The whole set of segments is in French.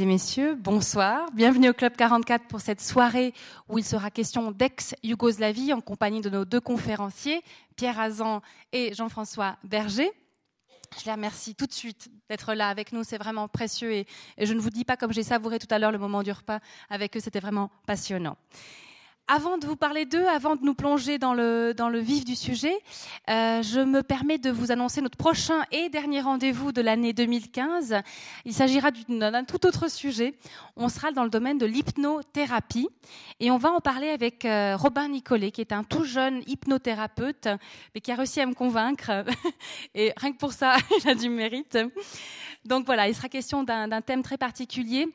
et messieurs, bonsoir. Bienvenue au Club 44 pour cette soirée où il sera question d'ex-Yougoslavie en compagnie de nos deux conférenciers, Pierre Azan et Jean-François Berger. Je les remercie tout de suite d'être là avec nous, c'est vraiment précieux et, et, je ne vous dis pas comme j'ai savouré tout à l'heure le moment du repas avec eux, c'était vraiment passionnant. Avant de vous parler d'eux, avant de nous plonger dans le, vif du sujet, euh, je me permets de vous annoncer notre prochain et dernier rendez-vous de l'année 2015. Il s'agira d'un tout autre sujet. On sera dans le domaine de l'hypnothérapie et on va en parler avec euh, Robin Nicolet, qui est un tout jeune hypnothérapeute, mais qui a réussi à me convaincre. et rien que pour ça, il a du mérite. Donc voilà, il sera question d'un thème très particulier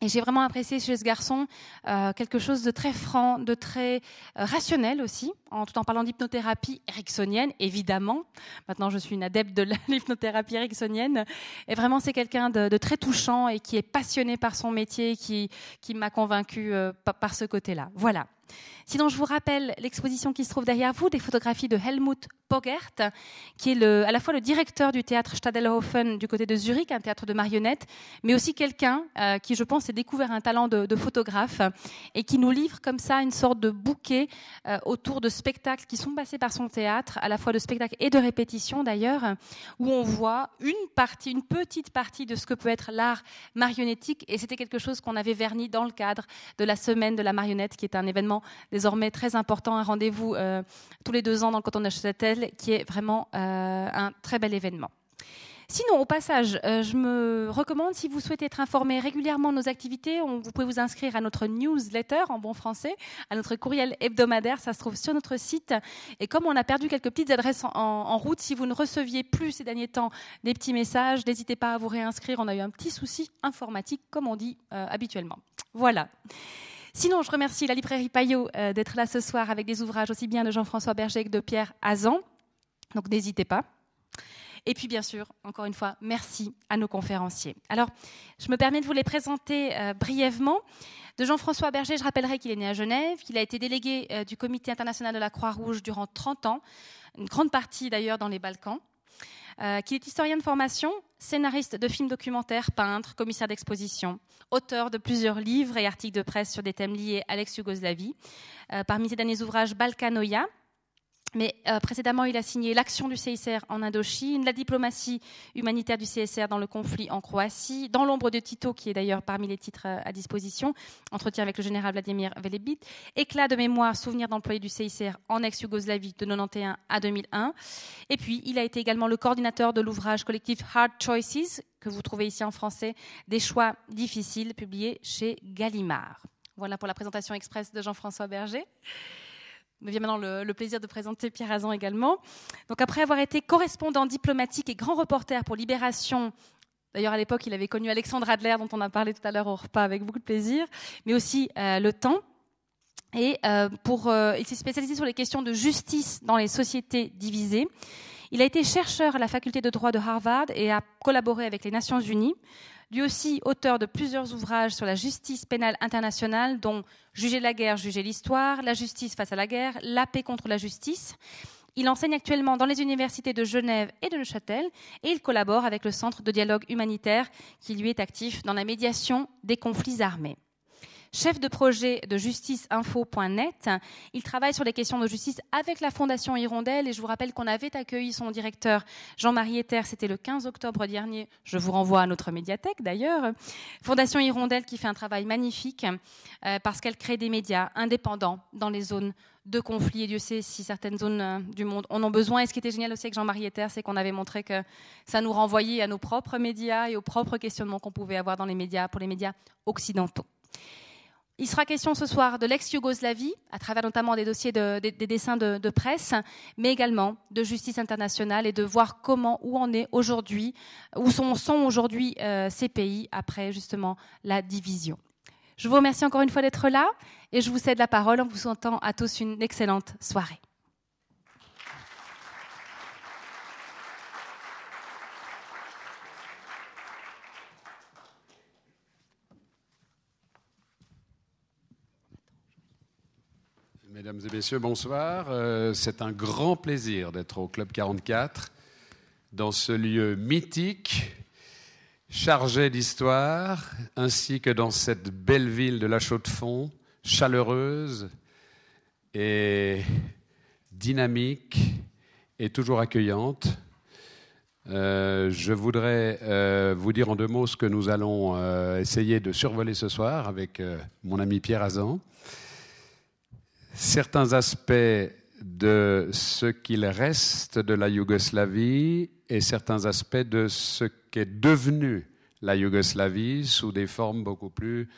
et j'ai vraiment apprécié chez ce garçon euh, quelque chose de très franc, de très euh, rationnel aussi, en tout en parlant d'hypnothérapie ericksonienne, évidemment. Maintenant, je suis une adepte de l'hypnothérapie ericksonienne. Et vraiment, c'est quelqu'un de, très touchant et qui est passionné par son métier, qui, qui m'a convaincu euh, par, ce côté-là. Voilà. Sinon, je vous rappelle l'exposition qui se trouve derrière vous, des photographies de Helmut Pogert, qui est à la fois le directeur du théâtre Stadelhofen du côté de Zurich, un théâtre de marionnettes, mais aussi quelqu'un euh, qui, je pense, a découvert un talent de, de, photographe et qui nous livre comme ça une sorte de bouquet euh, autour de spectacles qui sont passés par son théâtre, à la fois de spectacles et de répétitions d'ailleurs, où on voit une partie, une petite partie de ce que peut être l'art marionnettique. Et c'était quelque chose qu'on avait verni dans le cadre de la semaine de la marionnette, qui est un événement désormais très important, un rendez-vous euh, tous les deux ans dans le canton de Neuchâtel, qui est vraiment euh, un très bel événement. Sinon, au passage, euh, je me recommande, si vous souhaitez être informé régulièrement de nos activités, vous pouvez vous inscrire à notre newsletter en bon français, à notre courriel hebdomadaire. Ça se trouve sur notre site. Et comme on a perdu quelques petites adresses en, en route, si vous ne receviez plus ces derniers temps des petits messages, n'hésitez pas à vous réinscrire. On a eu un petit souci informatique, comme on dit euh, habituellement. Voilà. Sinon, je remercie la librairie Payot euh, d'être là ce soir avec des ouvrages aussi bien de Jean-François Berger que de Pierre Azan. Donc n'hésitez pas. Et puis bien sûr, encore une fois, merci à nos conférenciers. Alors, je me permets de vous les présenter euh, brièvement. De Jean-François Berger, je rappellerai qu'il est né à Genève, qu'il a été délégué euh, du Comité international de la Croix-Rouge durant 30 ans, une grande partie d'ailleurs dans les Balkans. Euh, qu'il est historien de formation, scénariste de films documentaires, peintre, commissaire d'exposition, auteur de plusieurs livres et articles de presse sur des thèmes liés à l'ex-Yougoslavie. Parmi ses derniers ouvrages, Balkanoia, mais euh, précédemment, il a signé l'action du CICR en Indochine, la diplomatie humanitaire du CSR dans le conflit en Croatie, dans l'ombre de Tito, qui est d'ailleurs parmi les titres euh, à disposition, entretien avec le général Vladimir Velebit, éclat de mémoire, souvenir d'employés du CICR en ex-Yougoslavie de 91 à 2001. Et puis, il a été également le coordinateur de l'ouvrage collectif Hard Choices, que vous trouvez ici en français, des choix difficiles, publié chez Gallimard. Voilà pour la présentation express de Jean-François Berger me vient maintenant le, plaisir de présenter Pierre Azan également. Donc après avoir été correspondant diplomatique et grand reporter pour Libération, d'ailleurs à l'époque il avait connu Alexandre Adler dont on a parlé tout à l'heure au repas avec beaucoup de plaisir, mais aussi euh, Le Temps. Et euh, pour, euh, il s'est spécialisé sur les questions de justice dans les sociétés divisées. Il a été chercheur à la faculté de droit de Harvard et a collaboré avec les Nations Unies lui aussi auteur de plusieurs ouvrages sur la justice pénale internationale, dont Juger la guerre, juger l'histoire, La justice face à la guerre, La paix contre la justice. Il enseigne actuellement dans les universités de Genève et de Neuchâtel et il collabore avec le Centre de dialogue humanitaire qui lui est actif dans la médiation des conflits armés chef de projet de justiceinfo.net. Il travaille sur les questions de justice avec la Fondation Hirondelle et je vous rappelle qu'on avait accueilli son directeur Jean-Marie Ether, c'était le 15 octobre dernier. Je vous renvoie à notre médiathèque d'ailleurs. Fondation Hirondelle qui fait un travail magnifique euh, parce qu'elle crée des médias indépendants dans les zones de conflit. Et Dieu sait si certaines zones euh, du monde en ont besoin. Et ce qui était génial aussi avec Jean-Marie Ether, c'est qu'on avait montré que ça nous renvoyait à nos propres médias et aux propres questionnements qu'on pouvait avoir dans les médias pour les médias occidentaux. Il sera question ce soir de l'ex-Yougoslavie, à travers notamment des dossiers de, des, des, dessins de, de, presse, mais également de justice internationale et de voir comment, où en est aujourd'hui, où sont, sont aujourd'hui euh, ces pays après justement la division. Je vous remercie encore une fois d'être là et je vous cède la parole en vous souhaitant à tous une excellente soirée. Mesdames et messieurs, bonsoir. Euh, c'est un grand plaisir d'être au Club 44, dans ce lieu mythique chargé d'histoire, ainsi que dans cette belle ville de la Chaux-de-Fonds, chaleureuse et dynamique et toujours accueillante. Euh, je voudrais euh, vous dire en deux mots ce que nous allons essayer de survoler ce soir avec mon ami Pierre Azan. Certains aspects de ce qu'il reste de la Yougoslavie et certains aspects de ce qu'est devenu la Yougoslavie sous des formes beaucoup plus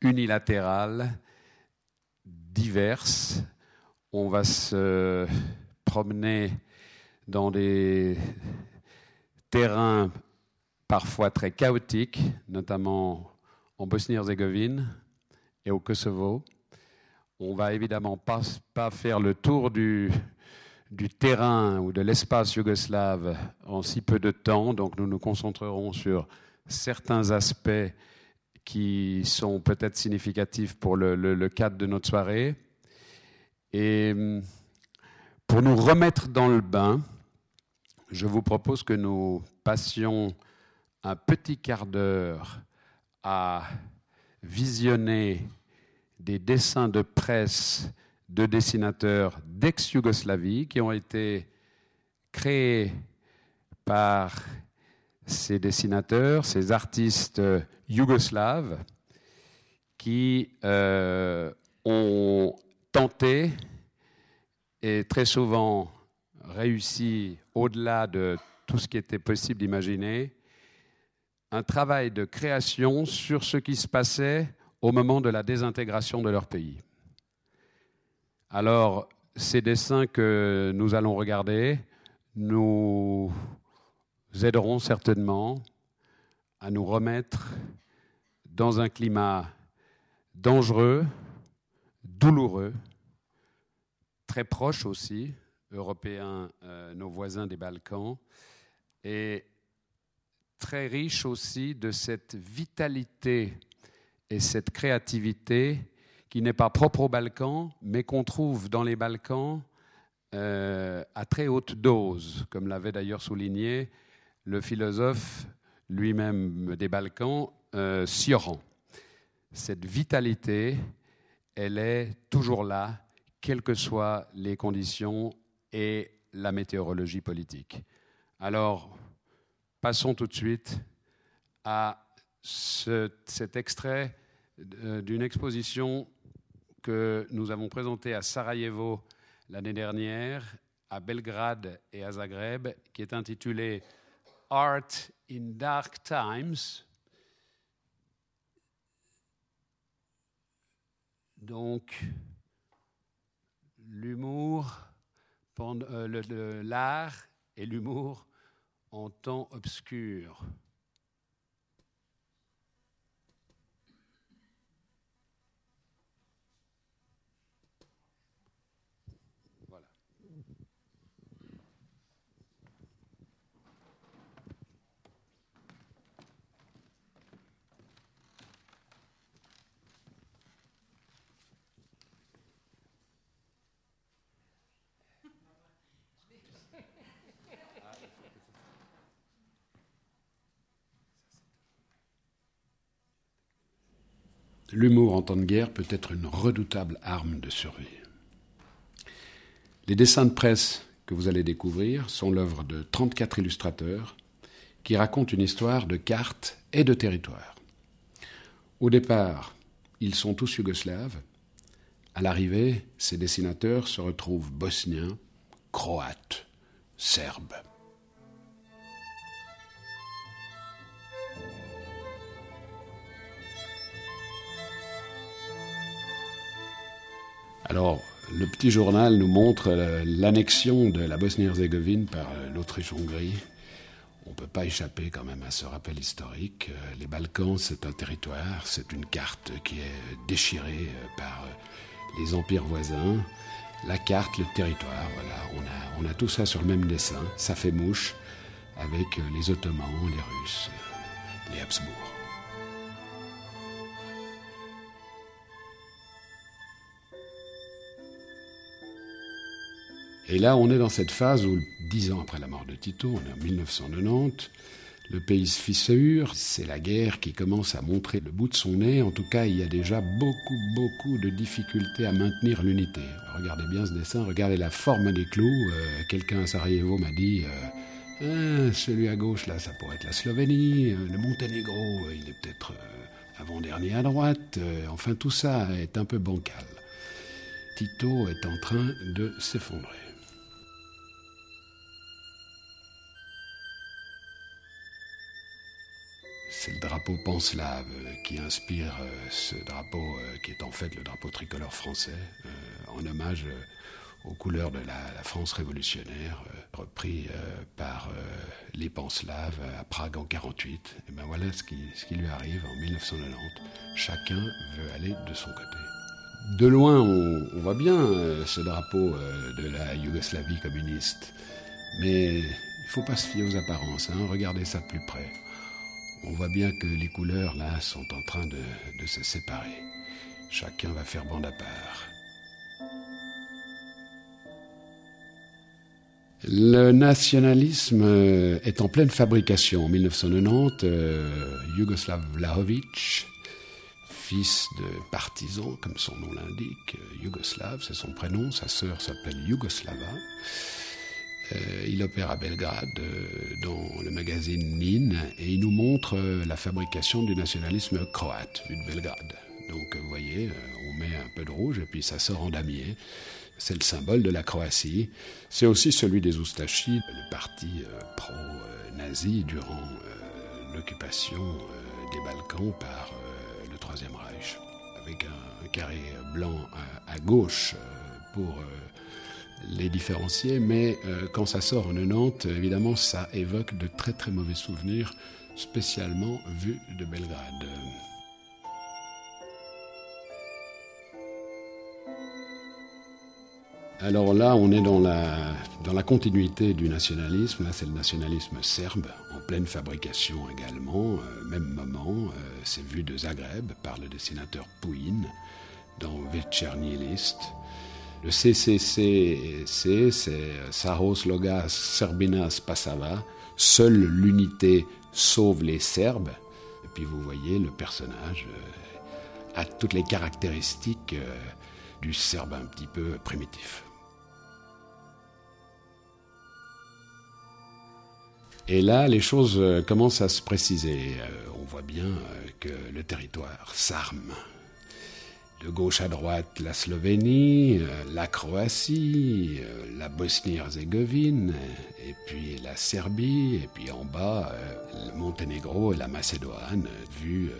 unilatérales, diverses. On va se promener dans des terrains parfois très chaotiques, notamment en Bosnie-Herzégovine et au Kosovo. On va évidemment pas, faire le tour du, terrain ou de l'espace yougoslave en si peu de temps, donc nous nous concentrerons sur certains aspects qui sont peut-être significatifs pour le, cadre de notre soirée. Et pour nous remettre dans le bain, je vous propose que nous passions un petit quart d'heure à visionner des dessins de presse de dessinateurs d'ex-Yougoslavie qui ont été créés par ces dessinateurs, ces artistes yougoslaves qui euh, ont tenté et très souvent réussi au-delà de tout ce qui était possible d'imaginer, un travail de création sur ce qui se passait au moment de la désintégration de leur pays. Alors, ces dessins que nous allons regarder nous aideront certainement à nous remettre dans un climat dangereux, douloureux, très proche aussi, européens, euh, nos voisins des Balkans, et très riche aussi de cette vitalité et cette créativité qui n'est pas propre aux Balkans, mais qu'on trouve dans les Balkans euh, à très haute dose, comme l'avait d'ailleurs souligné le philosophe lui-même des Balkans, euh, Sioran. Cette vitalité, elle est toujours là, quelles que soient les conditions et la météorologie politique. Alors, passons tout de suite à cet extrait euh, d'une exposition que nous avons présentée à Sarajevo l'année dernière, à Belgrade et à Zagreb, qui est intitulée Art in Dark Times. Donc, l'humour euh, l'art et l'humour en temps obscur. L'humour en temps de guerre peut être une redoutable arme de survie. Les dessins de presse que vous allez découvrir sont l'œuvre de 34 illustrateurs qui racontent une histoire de cartes et de territoires. Au départ, ils sont tous yougoslaves. À l'arrivée, ces dessinateurs se retrouvent bosniens, croates, serbes. Alors, le petit journal nous montre euh, l'annexion de la Bosnie-Herzégovine par euh, l'Autriche-Hongrie. On ne peut pas échapper quand même à ce rappel historique. Euh, les Balkans, c'est un territoire, c'est une carte qui est déchirée par les empires voisins. La carte, le territoire, voilà, on a, on a tout ça sur le même dessin. Ça fait mouche avec les Ottomans, les Russes, les Habsbourg. Et là, on est dans cette phase où, dix ans après la mort de Tito, on est en 1990, Le pays se fissure, c'est la guerre qui commence à montrer le bout de son nez. En tout cas, il y a déjà beaucoup, beaucoup de difficultés à maintenir l'unité. Regardez bien ce dessin, regardez la forme des clous. Euh, quelqu'un à Sarajevo m'a dit euh, ah, celui à gauche, là, ça pourrait être la Slovénie. Euh, le Monténégro, il est peut-être avant-dernier à droite. enfin, tout ça est un peu bancal. Tito est en train de s'effondrer. C'est le drapeau panslave euh, qui inspire euh, ce drapeau euh, qui est en fait le drapeau tricolore français, en hommage aux couleurs de la, France révolutionnaire, repris par les panslaves à Prague en 48. Et ben voilà ce qui, ce qui lui arrive en 1990. Chacun veut aller de son côté. De loin, on, voit bien ce drapeau de la Yougoslavie communiste, mais il faut pas se fier aux apparences. Hein. Regardez ça de plus près on voit bien que les couleurs, là, sont en train de, se séparer. Chacun va faire bande à part. Le nationalisme euh, est en pleine fabrication. En 1990, euh, Yugoslav Vlahovic, fils de partisan, comme son nom l'indique, euh, Yougoslav, c'est son prénom, sa sœur s'appelle Yougoslava. Euh, il opère à Belgrade euh, dans le magazine Nin et il nous montre euh, la fabrication du nationalisme croate vu de Belgrade. Donc vous voyez, on met un peu de rouge et puis ça sort en damier. C'est le symbole de la Croatie. C'est aussi celui des Oustachis, le parti pro-nazi durant l'occupation des Balkans par le Troisième Reich, avec un, carré blanc à gauche pour les différencier, mais euh, quand ça sort en 90, évidemment, ça évoque de très très mauvais souvenirs, spécialement vus de Belgrade. Alors là, on est dans la, dans la continuité du nationalisme. Là, c'est le nationalisme serbe, en pleine fabrication également. Euh, même moment, euh, c'est vu de Zagreb par le dessinateur Pouin dans Večernji List. Le CCC, c'est Saros Logas Serbinas Pasava. Seule l'unité sauve les Serbes. Et puis vous voyez, le personnage euh, a toutes les caractéristiques euh, du Serbe un petit peu primitif. Et là, les choses euh, commencent à se préciser. On voit bien que le territoire s'arme de gauche à droite la Slovénie, euh, la Croatie, euh, la Bosnie-Herzégovine, et puis la Serbie, et puis en bas euh, le Monténégro et la Macédoine, vus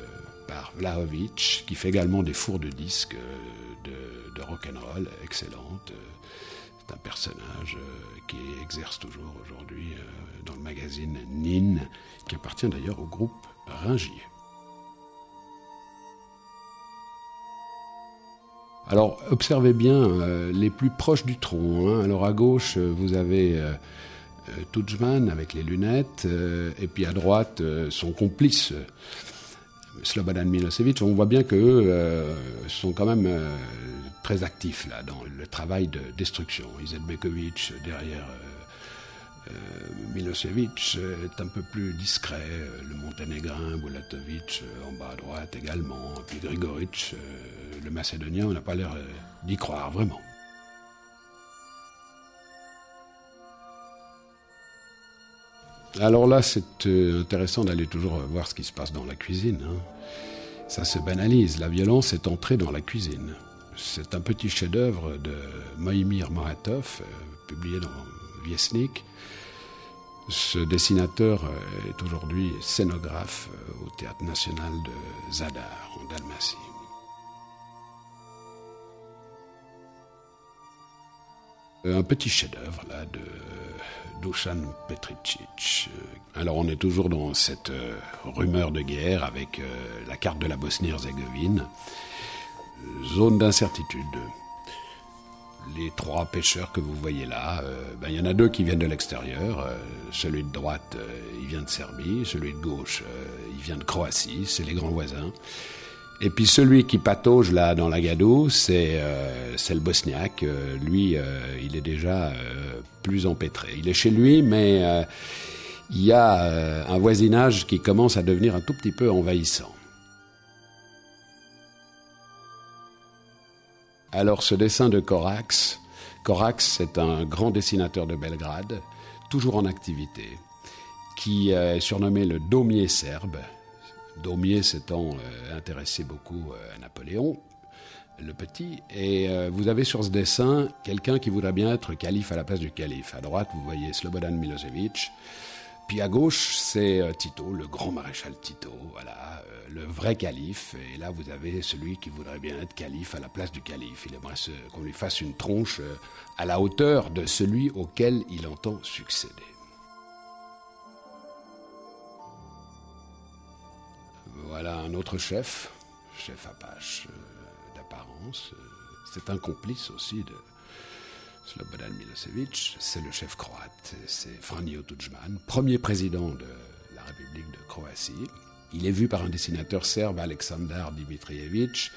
par Vlahovic, qui fait également des fours de disques de, de rock'n'roll excellentes. C'est un personnage qui exerce toujours aujourd'hui dans le magazine Nin, qui appartient d'ailleurs au groupe Ringier. Alors, observez bien euh, les plus proches du tronc. Hein. Alors, à gauche, euh, vous avez euh, Tudjman avec les lunettes, et puis à droite, son complice, Slobodan Milosevic. On voit bien qu'eux sont quand même très actifs là, dans le travail de destruction. Izetbekovic derrière euh, Milosevic est un peu plus discret, euh, le monténégrin, Bulatovic euh, en bas à droite également, puis Grigoric, le macédonien, on n'a pas l'air d'y croire vraiment. Alors là, c'est intéressant d'aller toujours voir ce qui se passe dans la cuisine. Hein. Ça se banalise, la violence est entrée dans la cuisine. C'est un petit chef-d'œuvre de Moïmir Moratov, publié dans Viesnik. Ce dessinateur euh, est aujourd'hui scénographe euh, au Théâtre national de Zadar, en Dalmatie. Un petit chef-d'œuvre là de Dusan Petricic. Alors on est toujours dans cette euh, rumeur de guerre avec la carte de la Bosnie-Herzégovine. Zone d'incertitude les trois pêcheurs que vous voyez là, euh, ben, il y en a deux qui viennent de l'extérieur. Euh, celui de droite, euh, il vient de Serbie. Celui de gauche, il vient de Croatie. C'est les grands voisins. Et puis celui qui patauge là dans la gadoue, c'est le bosniaque. lui, il est déjà plus empêtré. Il est chez lui, mais il y a un voisinage qui commence à devenir un tout petit peu envahissant. Alors ce dessin de Corax, Corax c'est un grand dessinateur de Belgrade, toujours en activité, qui est surnommé le Daumier serbe. Daumier s'étant euh, intéressé beaucoup euh, à Napoléon, le petit. Et euh, vous avez sur ce dessin quelqu'un qui voudrait bien être calife à la place du calife. À droite, vous voyez Slobodan Milosevic. Puis à gauche, c'est Tito, le grand maréchal Tito, voilà, le vrai calife. Et là, vous avez celui qui voudrait bien être calife à la place du calife. Il aimerait qu'on lui fasse une tronche à la hauteur de celui auquel il entend succéder. Voilà un autre chef, chef Apache euh, d'apparence. Euh, c'est un complice aussi de Slobodan Milosevic. C'est le chef croate, c'est Franjo Tudjman, premier président de la République de Croatie. Il est vu par un dessinateur serbe, Aleksandar Dimitrievich.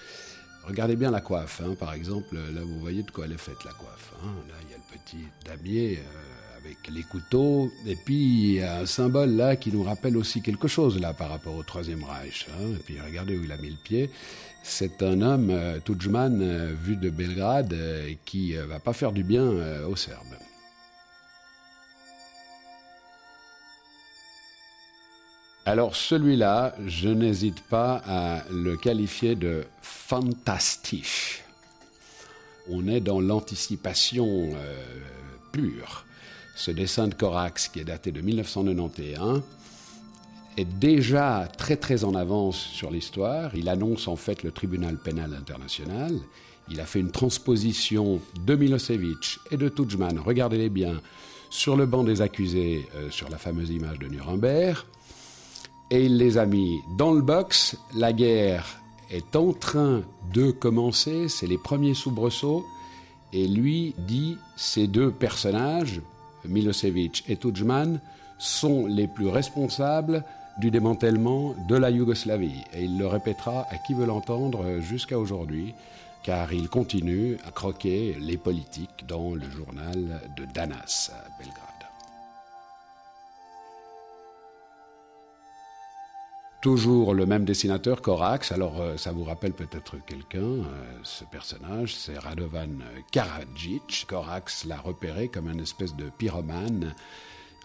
Regardez bien la coiffe, hein. par exemple, là vous voyez de quoi elle est faite la coiffe. Hein. Là il y a le petit damier. Euh, avec les couteaux. Et puis, il y a un symbole là qui nous rappelle aussi quelque chose là par rapport au Troisième Reich. Hein. Et puis, regardez où il a mis le pied. C'est un homme, euh, Tudjman, euh, vu de Belgrade, euh, qui va pas faire du bien aux Serbes. Alors celui-là, je n'hésite pas à le qualifier de fantastique. On est dans l'anticipation pure ce dessin de Corax, qui est daté de 1991, est déjà très très en avance sur l'histoire. Il annonce en fait le tribunal pénal international. Il a fait une transposition de Milosevic et de Tudjman, regardez-les bien, sur le banc des accusés, euh, sur la fameuse image de Nuremberg. Et il les a mis dans le box. La guerre est en train de commencer, c'est les premiers soubresauts. Et lui dit ces deux personnages, Milosevic et Tudjman sont les plus responsables du démantèlement de la Yougoslavie. Et il le répétera à qui veut l'entendre jusqu'à aujourd'hui, car il continue à croquer les politiques dans le journal de Danas Belgrade. Toujours le même dessinateur, Korax. Alors, euh, ça vous rappelle peut-être quelqu'un, euh, ce personnage, c'est Radovan Karadzic. Korax l'a repéré comme une espèce de pyromane.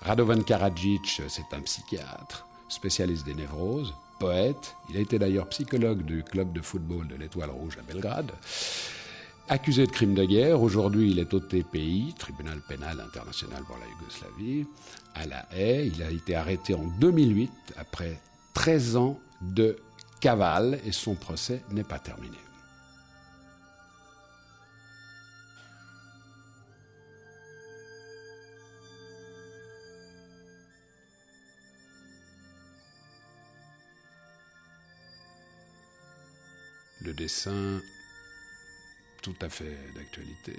Radovan Karadzic, c'est un psychiatre, spécialiste des névroses, poète. Il a été d'ailleurs psychologue du club de football de l'Étoile Rouge à Belgrade. Accusé de crimes de guerre, aujourd'hui il est au TPI, Tribunal pénal international pour la Yougoslavie, à La Haye. Il a été arrêté en 2008 après 13 ans de cavale et son procès n'est pas terminé. Le dessin, tout à fait d'actualité.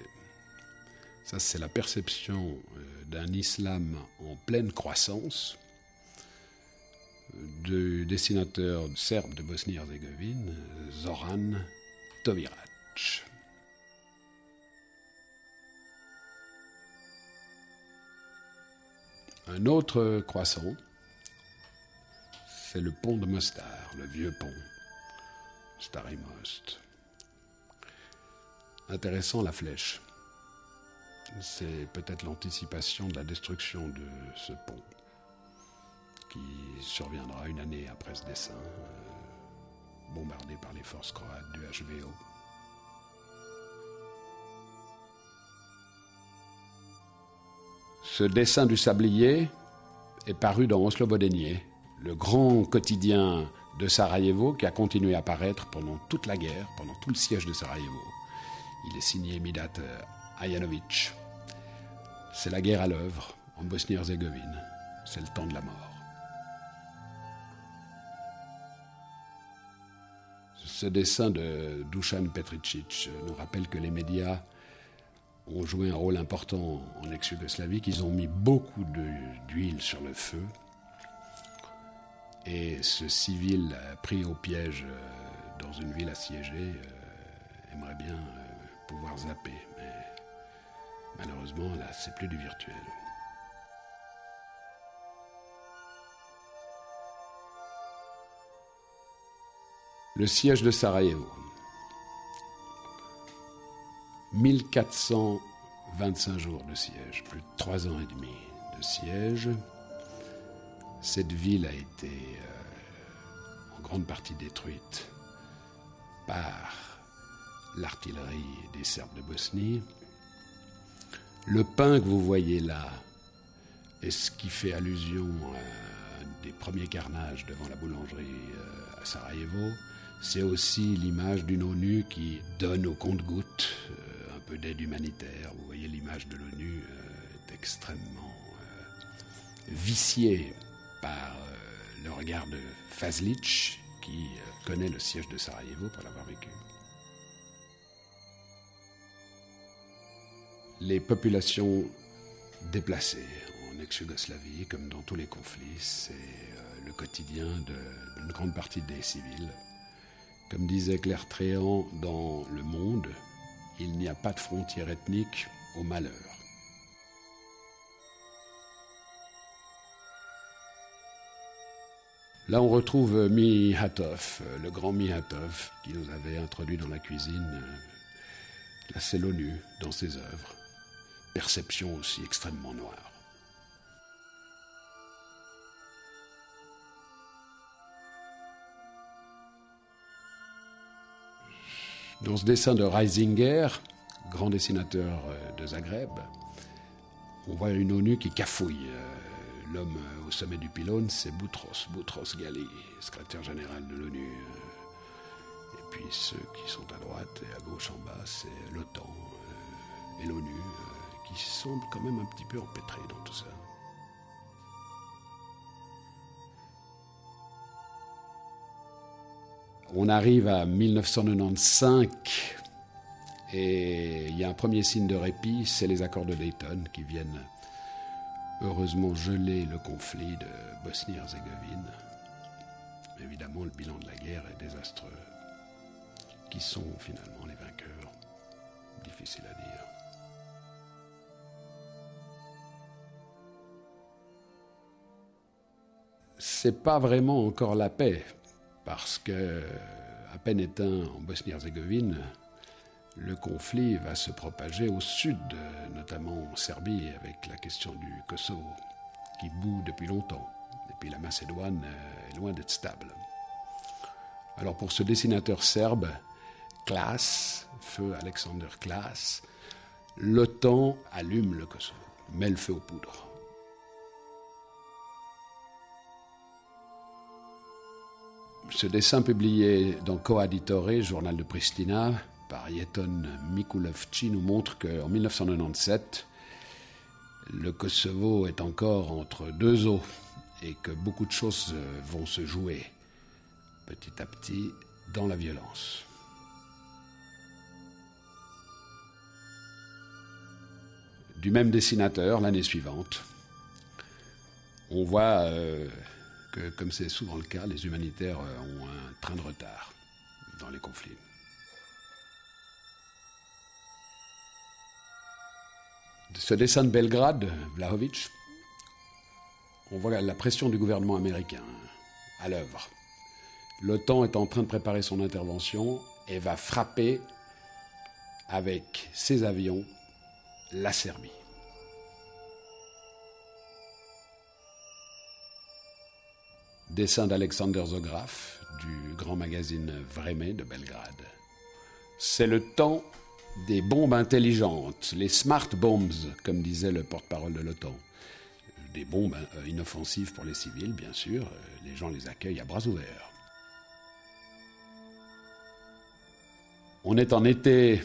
Ça, c'est la perception euh, d'un islam en pleine croissance du dessinateur serbe de Bosnie-Herzégovine, Zoran Tovirac. Un autre croissant, c'est le pont de Mostar, le vieux pont, Stary Most. Intéressant la flèche. C'est peut-être l'anticipation de la destruction de ce pont qui surviendra une année après ce dessin, euh, bombardé par les forces croates du HVO. Ce dessin du sablier est paru dans Oslo-Bodenier, le grand quotidien de Sarajevo qui a continué à paraître pendant toute la guerre, pendant tout le siège de Sarajevo. Il est signé Midat Ajanovic. C'est la guerre à l'œuvre en Bosnie-Herzégovine. C'est le temps de la mort. Ce dessin de Dusan Petricic nous rappelle que les médias ont joué un rôle important en ex-Yougoslavie, qu'ils ont mis beaucoup d'huile sur le feu. Et ce civil pris au piège euh, dans une ville assiégée euh, aimerait bien euh, pouvoir zapper. Mais malheureusement, là, c'est plus du virtuel. Le siège de Sarajevo. 1425 jours de siège, plus de trois ans et demi de siège. Cette ville a été euh, en grande partie détruite par l'artillerie des Serbes de Bosnie. Le pain que vous voyez là est ce qui fait allusion à des premiers carnages devant la boulangerie euh, à Sarajevo. C'est aussi l'image d'une ONU qui donne au compte-gouttes euh, un peu d'aide humanitaire. Vous voyez l'image de l'ONU euh, est extrêmement viciée par le regard de Fazlic, qui connaît le siège de Sarajevo pour l'avoir vécu. les populations déplacées en ex-Yougoslavie, comme dans tous les conflits, c'est euh, le quotidien d'une grande partie des civils. Comme disait Claire Tréant dans Le Monde, il n'y a pas de frontière ethnique au malheur. Là, on retrouve Mihatov, le grand Mihatov, qui nous avait introduit dans la cuisine. Là, c'est l'ONU dans ses œuvres perception aussi extrêmement noire. Dans ce dessin de Reisinger, grand dessinateur euh, de Zagreb, on voit une ONU qui cafouille. Euh, l'homme au sommet du pylône, c'est Boutros, Boutros Ghali, secrétaire général de l'ONU. Euh, et puis ceux qui sont à droite et à gauche en bas, c'est l'OTAN et l'ONU qui semble quand même un petit peu empêtré dans tout ça. On arrive à 1995 et il y a un premier signe de répit, c'est les accords de Dayton qui viennent heureusement geler le conflit de Bosnie-Herzégovine. Évidemment, le bilan de la guerre est désastreux. Qui sont finalement les vainqueurs? Difficile à dire. c'est pas vraiment encore la paix, parce que, à peine éteint en Bosnie-Herzégovine, le conflit va se propager au sud, notamment en Serbie, avec la question du Kosovo, qui bout depuis longtemps. Et puis la Macédoine est loin d'être stable. Alors pour ce dessinateur serbe, Klaas, feu Alexander Klaas, l'OTAN allume le Kosovo, met le feu aux poudres. Ce dessin publié dans Coaditore, journal de Pristina, par Yeton Mikulovci, nous montre qu'en 1997, le Kosovo est encore entre deux eaux et que beaucoup de choses vont se jouer petit à petit dans la violence. Du même dessinateur, l'année suivante, on voit euh, comme c'est souvent le cas, les humanitaires euh, ont un train de retard dans les conflits. Ce dessin de Belgrade, Vlahovic, on voit la pression du gouvernement américain à l'œuvre. L'OTAN est en train de préparer son intervention et va frapper avec ses avions la Serbie. Dessin d'Alexander Zograf du grand magazine Vreme de Belgrade. C'est le temps des bombes intelligentes, les smart bombs, comme disait le porte-parole de l'OTAN. Des bombes euh, inoffensives pour les civils, bien sûr. Euh, les gens les accueillent à bras ouverts. On est en été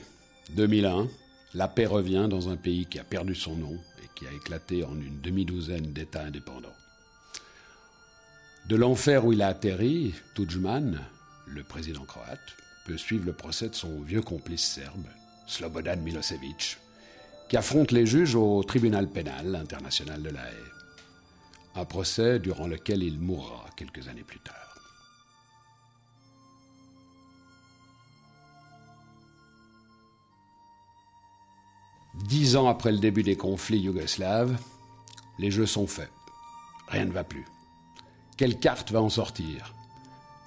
2001. La paix revient dans un pays qui a perdu son nom et qui a éclaté en une demi-douzaine d'États indépendants. De l'enfer où il a atterri, Tudjman, le président croate, peut suivre le procès de son vieux complice serbe, Slobodan Milosevic, qui affronte les juges au tribunal pénal international de La Haye. Un procès durant lequel il mourra quelques années plus tard. Dix ans après le début des conflits yougoslaves, les jeux sont faits. Rien ne va plus. Quelle carte va en sortir?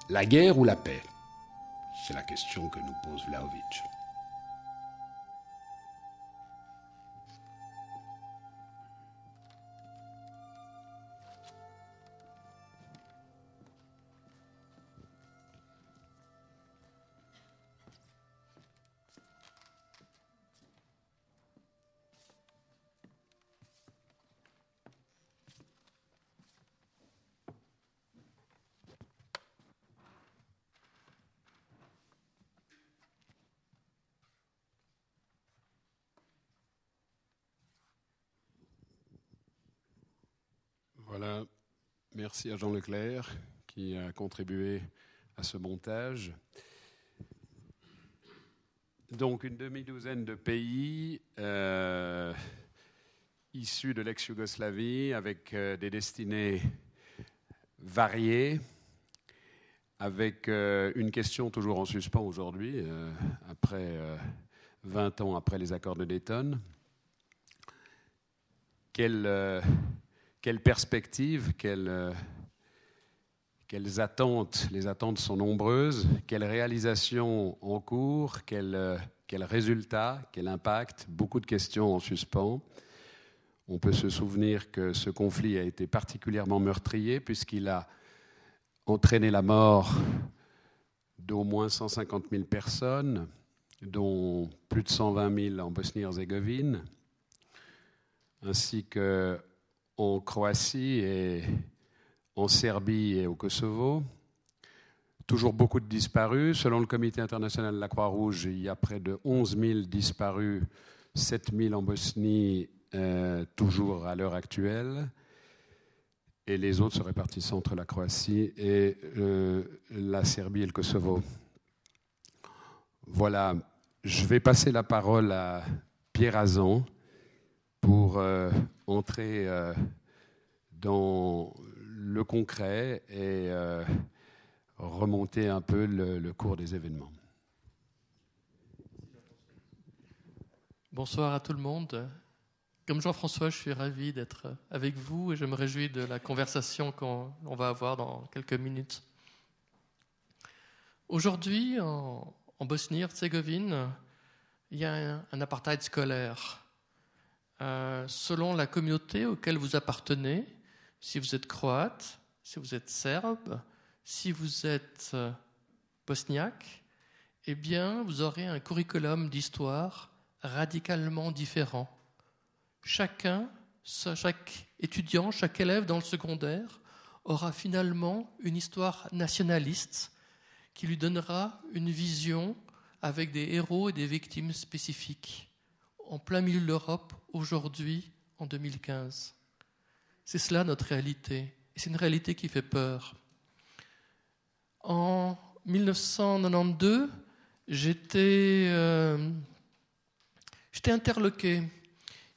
La guerre ou la paix? C'est la question que nous pose Vlaovic. Merci à Jean Leclerc qui a contribué à ce montage. Donc une demi-douzaine de pays euh, issus de l'ex-Yougoslavie avec euh, des destinées variées, avec euh, une question toujours en suspens aujourd'hui, après 20 ans après les accords de Dayton. Quelle quelles perspectives, euh, quelles, attentes Les attentes sont nombreuses. Quelles réalisations en cours Quels euh, résultats Quel impact Beaucoup de questions en suspens. On peut se souvenir que ce conflit a été particulièrement meurtrier puisqu'il a entraîné la mort d'au moins 150 000 personnes, dont plus de 120 000 en Bosnie-Herzégovine, ainsi que en Croatie et en Serbie et au Kosovo. Toujours beaucoup de disparus. Selon le Comité international de la Croix-Rouge, il y a près de 11 000 disparus, 7 000 en Bosnie, euh, toujours à l'heure actuelle. Et les autres se répartissent entre la Croatie et euh, la Serbie et le Kosovo. Voilà, je vais passer la parole à Pierre Azan pour euh, entrer euh, dans le concret et euh, remonter un peu le, cours des événements. Bonsoir à tout le monde. Comme Jean-François, je suis ravi d'être avec vous et je me réjouis de la conversation qu'on va avoir dans quelques minutes. Aujourd'hui, en, Bosnie-Herzégovine, il y a un apartheid scolaire. Euh, selon la communauté auquel vous appartenez, si vous êtes croate, si vous êtes serbe, si vous êtes euh, bosniaque, eh bien, vous aurez un curriculum d'histoire radicalement différent. Chacun, chaque étudiant, chaque élève dans le secondaire aura finalement une histoire nationaliste qui lui donnera une vision avec des héros et des victimes spécifiques en plein milieu de l'Europe aujourd'hui, en 2015. C'est cela notre réalité. C'est une réalité qui fait peur. En 1992, j'étais euh, interloqué.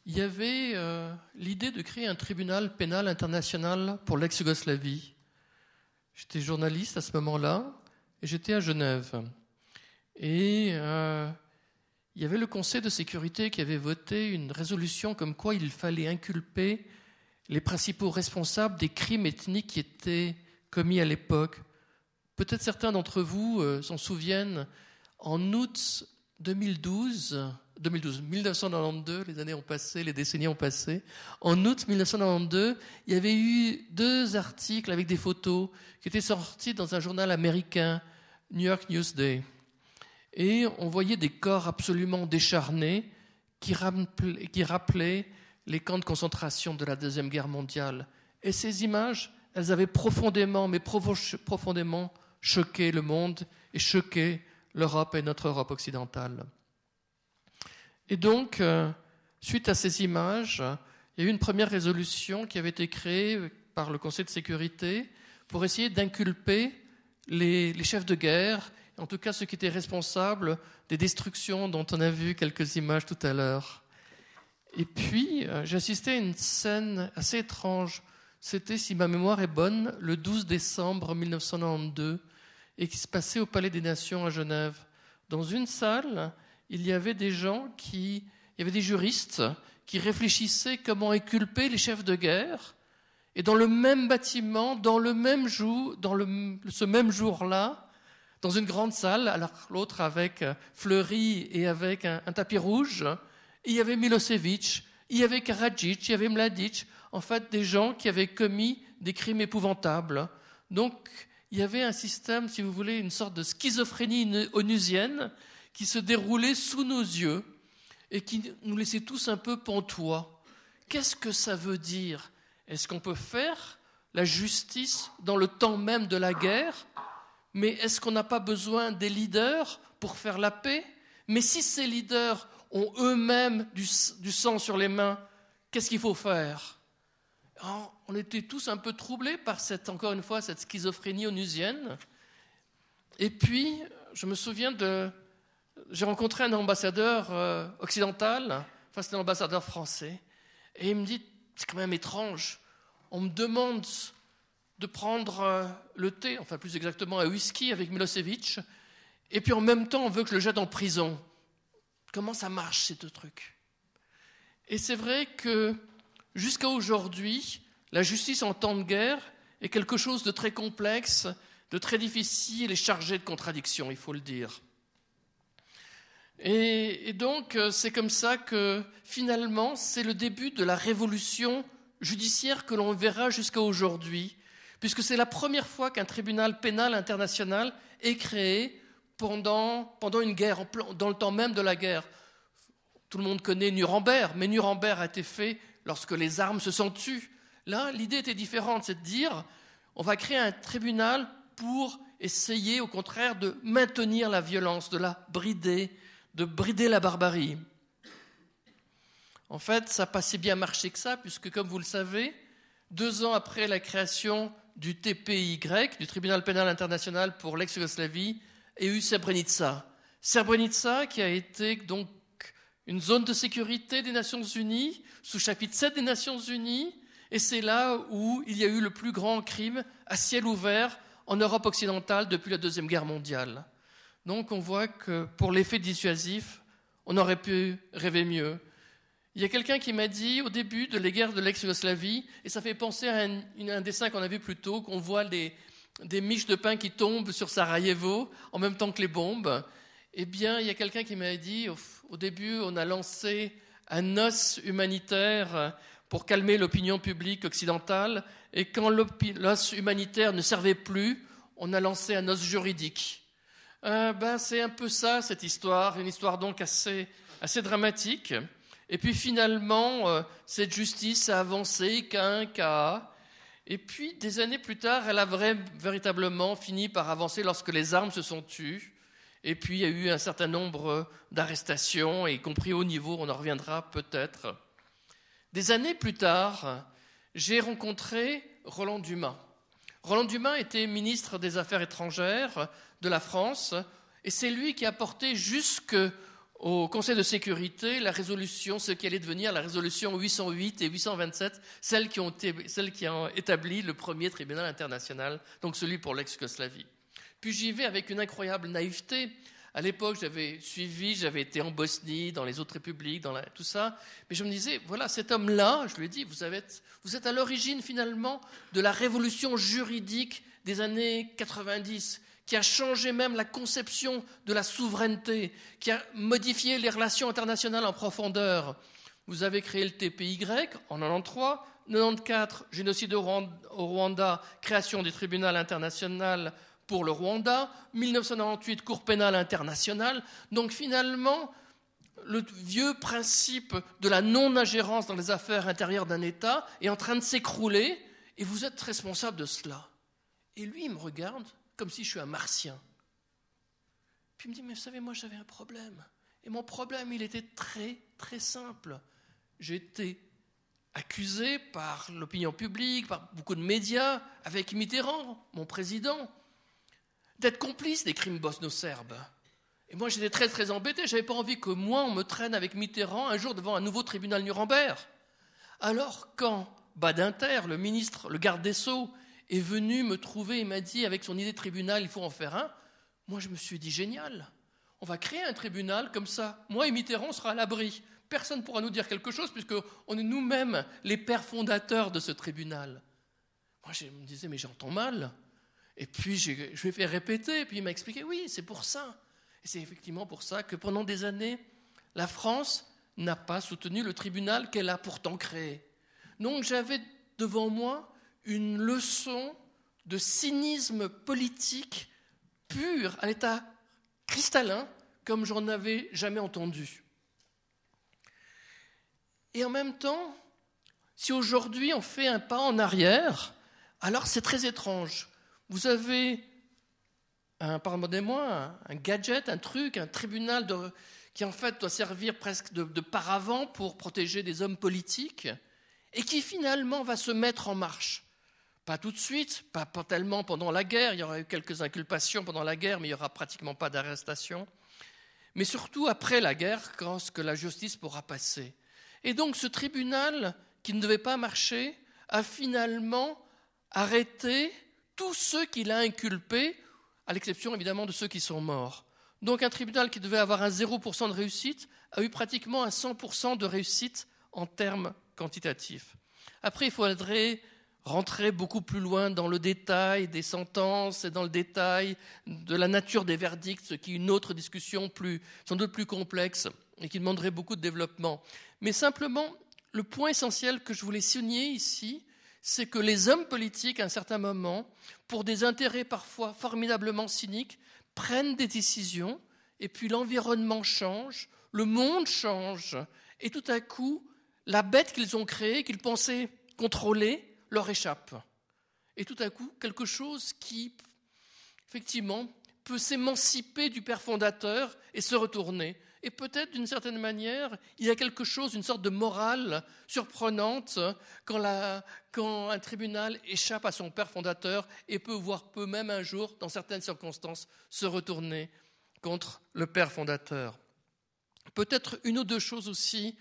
Il y avait euh, l'idée de créer un tribunal pénal international pour l'ex-Yougoslavie. J'étais journaliste à ce moment-là et j'étais à Genève. Euh, il y avait le Conseil de sécurité qui avait voté une résolution comme quoi il fallait inculper les principaux responsables des crimes ethniques qui étaient commis à l'époque. Peut-être certains d'entre vous euh, s'en souviennent, en août 2012, 2012, 1992, les années ont passé, les décennies ont passé. En août 1992, il y avait eu deux articles avec des photos qui étaient sortis dans un journal américain, New York Newsday et on voyait des corps absolument décharnés qui rappelaient, les camps de concentration de la Deuxième Guerre mondiale. Et ces images, elles avaient profondément, mais profondément choqué le monde et choqué l'Europe et notre Europe occidentale. Et donc, euh, suite à ces images, il y a eu une première résolution qui avait été créée par le Conseil de sécurité pour essayer d'inculper les, les chefs de guerre en tout cas ceux qui étaient responsables des destructions dont on a vu quelques images tout à l'heure. Et puis, euh, j'ai assisté à une scène assez étrange. C'était, si ma mémoire est bonne, le 12 décembre 1992, et qui se passait au Palais des Nations à Genève. Dans une salle, il y avait des gens qui, il y avait des juristes qui réfléchissaient comment inculper les chefs de guerre. Et dans le même bâtiment, dans le même jour, dans ce même jour-là, dans une grande salle, alors l'autre avec euh, Fleury et avec un, tapis rouge. il y avait Milosevic, il y avait Karadzic, il y avait Mladic, en fait des gens qui avaient commis des crimes épouvantables. Donc il y avait un système, si vous voulez, une sorte de schizophrénie onusienne qui se déroulait sous nos yeux et qui nous laissait tous un peu pantois. Qu'est-ce que ça veut dire? Est-ce qu'on peut faire la justice dans le temps même de la guerre? Mais est-ce qu'on n'a pas besoin des leaders pour faire la paix? Mais si ces leaders ont eux-mêmes du, sang sur les mains, qu'est-ce qu'il faut faire? On était tous un peu troublés par cette, encore une fois, cette schizophrénie onusienne. Et puis, je me souviens de. J'ai rencontré un ambassadeur euh, occidental, enfin c'était un ambassadeur français, et il me dit c'est quand même étrange. On me demande de prendre euh, le thé, enfin plus exactement un whisky avec Milosevic, et puis en même temps on veut que je le jette en prison. Comment ça marche ces deux trucs? Et c'est vrai que jusqu'à aujourd'hui, la justice en temps de guerre est quelque chose de très complexe, de très difficile et chargé de contradictions, il faut le dire. Et, et donc euh, c'est comme ça que finalement c'est le début de la révolution judiciaire que l'on verra jusqu'à aujourd'hui, puisque c'est la première fois qu'un tribunal pénal international est créé pendant, pendant une guerre, dans le temps même de la guerre. Tout le monde connaît Nuremberg, mais Nuremberg a été fait lorsque les armes se sont tues. Là, l'idée était différente, c'est de dire, on va créer un tribunal pour essayer, au contraire, de maintenir la violence, de la brider, de brider la barbarie. En fait, ça n'a pas si bien marché que ça, puisque, comme vous le savez, deux ans après la création du TPY, du Tribunal pénal international pour l'ex-Yougoslavie, et eu Srebrenica. Srebrenica qui a été donc une zone de sécurité des Nations Unies, sous chapitre 7 des Nations Unies, et c'est là où il y a eu le plus grand crime à ciel ouvert en Europe occidentale depuis la Deuxième Guerre mondiale. Donc on voit que pour l'effet dissuasif, on aurait pu rêver mieux. Il y a quelqu'un qui m'a dit au début de les guerres de l'ex-Yougoslavie, et ça fait penser à un, dessin qu'on a vu plus tôt, qu'on voit des miches de pain qui tombent sur Sarajevo en même temps que les bombes. Eh bien, il y a quelqu'un qui m'a dit, au, début, on a lancé un os humanitaire pour calmer l'opinion publique occidentale, et quand l'os humanitaire ne servait plus, on a lancé un os juridique. Euh, ben, c'est un peu ça, cette histoire, une histoire donc assez, assez dramatique. Et puis finalement, euh, cette justice a avancé qu'un cas. Et puis, des années plus tard, elle a véritablement fini par avancer lorsque les armes se sont tues. Et puis, il y a eu un certain nombre d'arrestations, y compris au niveau, on en reviendra peut-être. Des années plus tard, j'ai rencontré Roland Dumas. Roland Dumas était ministre des Affaires étrangères de la France, et c'est lui qui a porté jusque au Conseil de sécurité la résolution, ce qui allait devenir la résolution 808 et 827, celles qui ont, qui ont établi le premier tribunal international, donc celui pour l'ex-Yougoslavie. Puis j'y vais avec une incroyable naïveté. À l'époque, j'avais suivi, j'avais été en Bosnie, dans les autres républiques, dans tout ça. Mais je me disais, voilà, cet homme-là, je lui ai dit, vous, vous êtes à l'origine finalement de la révolution juridique des années 90 qui a changé même la conception de la souveraineté, qui a modifié les relations internationales en profondeur. Vous avez créé le TPY en 93, 94, génocide au Rwanda, création du tribunal international pour le Rwanda, 1998, Cour pénale internationale. Donc finalement, le vieux principe de la non-ingérence dans les affaires intérieures d'un État est en train de s'écrouler et vous êtes responsable de cela. Et lui, il me regarde comme si je suis un martien. Puis il me dit, mais vous savez, moi j'avais un problème. Et mon problème, il était très, très simple. J'étais accusé par l'opinion publique, par beaucoup de médias, avec Mitterrand, mon président, d'être complice des crimes bosno-serbes. Et moi, j'étais très, très embêté. Je n'avais pas envie que moi, on me traîne avec Mitterrand un jour devant un nouveau tribunal Nuremberg. Alors, quand Badinter, le ministre, le garde des Sceaux, est venu me trouver et m'a dit, avec son idée de tribunal, il faut en faire un, moi je me suis dit, génial, on va créer un tribunal comme ça. Moi et Mitterrand, sera à l'abri. Personne ne pourra nous dire quelque chose, puisqu'on est nous-mêmes les pères fondateurs de ce tribunal. Moi je me disais, mais j'entends mal. Et puis je lui ai fait répéter, et puis il m'a expliqué, oui, c'est pour ça. Et c'est effectivement pour ça que pendant des années, la France n'a pas soutenu le tribunal qu'elle a pourtant créé. Donc j'avais devant moi une leçon de cynisme politique pur, à l'état cristallin, comme j'en avais jamais entendu. Et en même temps, si aujourd'hui on fait un pas en arrière, alors c'est très étrange. Vous avez, un, pardonnez-moi, un gadget, un truc, un tribunal qui en fait doit servir presque de, de paravent pour protéger des hommes politiques et qui finalement va se mettre en marche. Pas tout de suite, pas, tellement pendant la guerre, il y aura eu quelques inculpations pendant la guerre, mais il n'y aura pratiquement pas d'arrestation. Mais surtout après la guerre, quand que la justice pourra passer. Et donc ce tribunal, qui ne devait pas marcher, a finalement arrêté tous ceux qu'il a inculpés, à l'exception évidemment de ceux qui sont morts. Donc un tribunal qui devait avoir un 0% de réussite a eu pratiquement un 100% de réussite en termes quantitatifs. Après, il faudrait rentrer beaucoup plus loin dans le détail des sentences et dans le détail de la nature des verdicts, ce qui est une autre discussion plus, sans doute plus complexe et qui demanderait beaucoup de développement. Mais simplement, le point essentiel que je voulais souligner ici, c'est que les hommes politiques, à un certain moment, pour des intérêts parfois formidablement cyniques, prennent des décisions, et puis l'environnement change, le monde change, et tout à coup, la bête qu'ils ont créée, qu'ils pensaient contrôler, leur échappe. Et tout à coup, quelque chose qui, effectivement, peut s'émanciper du Père fondateur et se retourner. Et peut-être, d'une certaine manière, il y a quelque chose, une sorte de morale surprenante quand, quand, un tribunal échappe à son Père fondateur et peut, voir peut même un jour, dans certaines circonstances, se retourner contre le Père fondateur. Peut-être une ou deux choses aussi,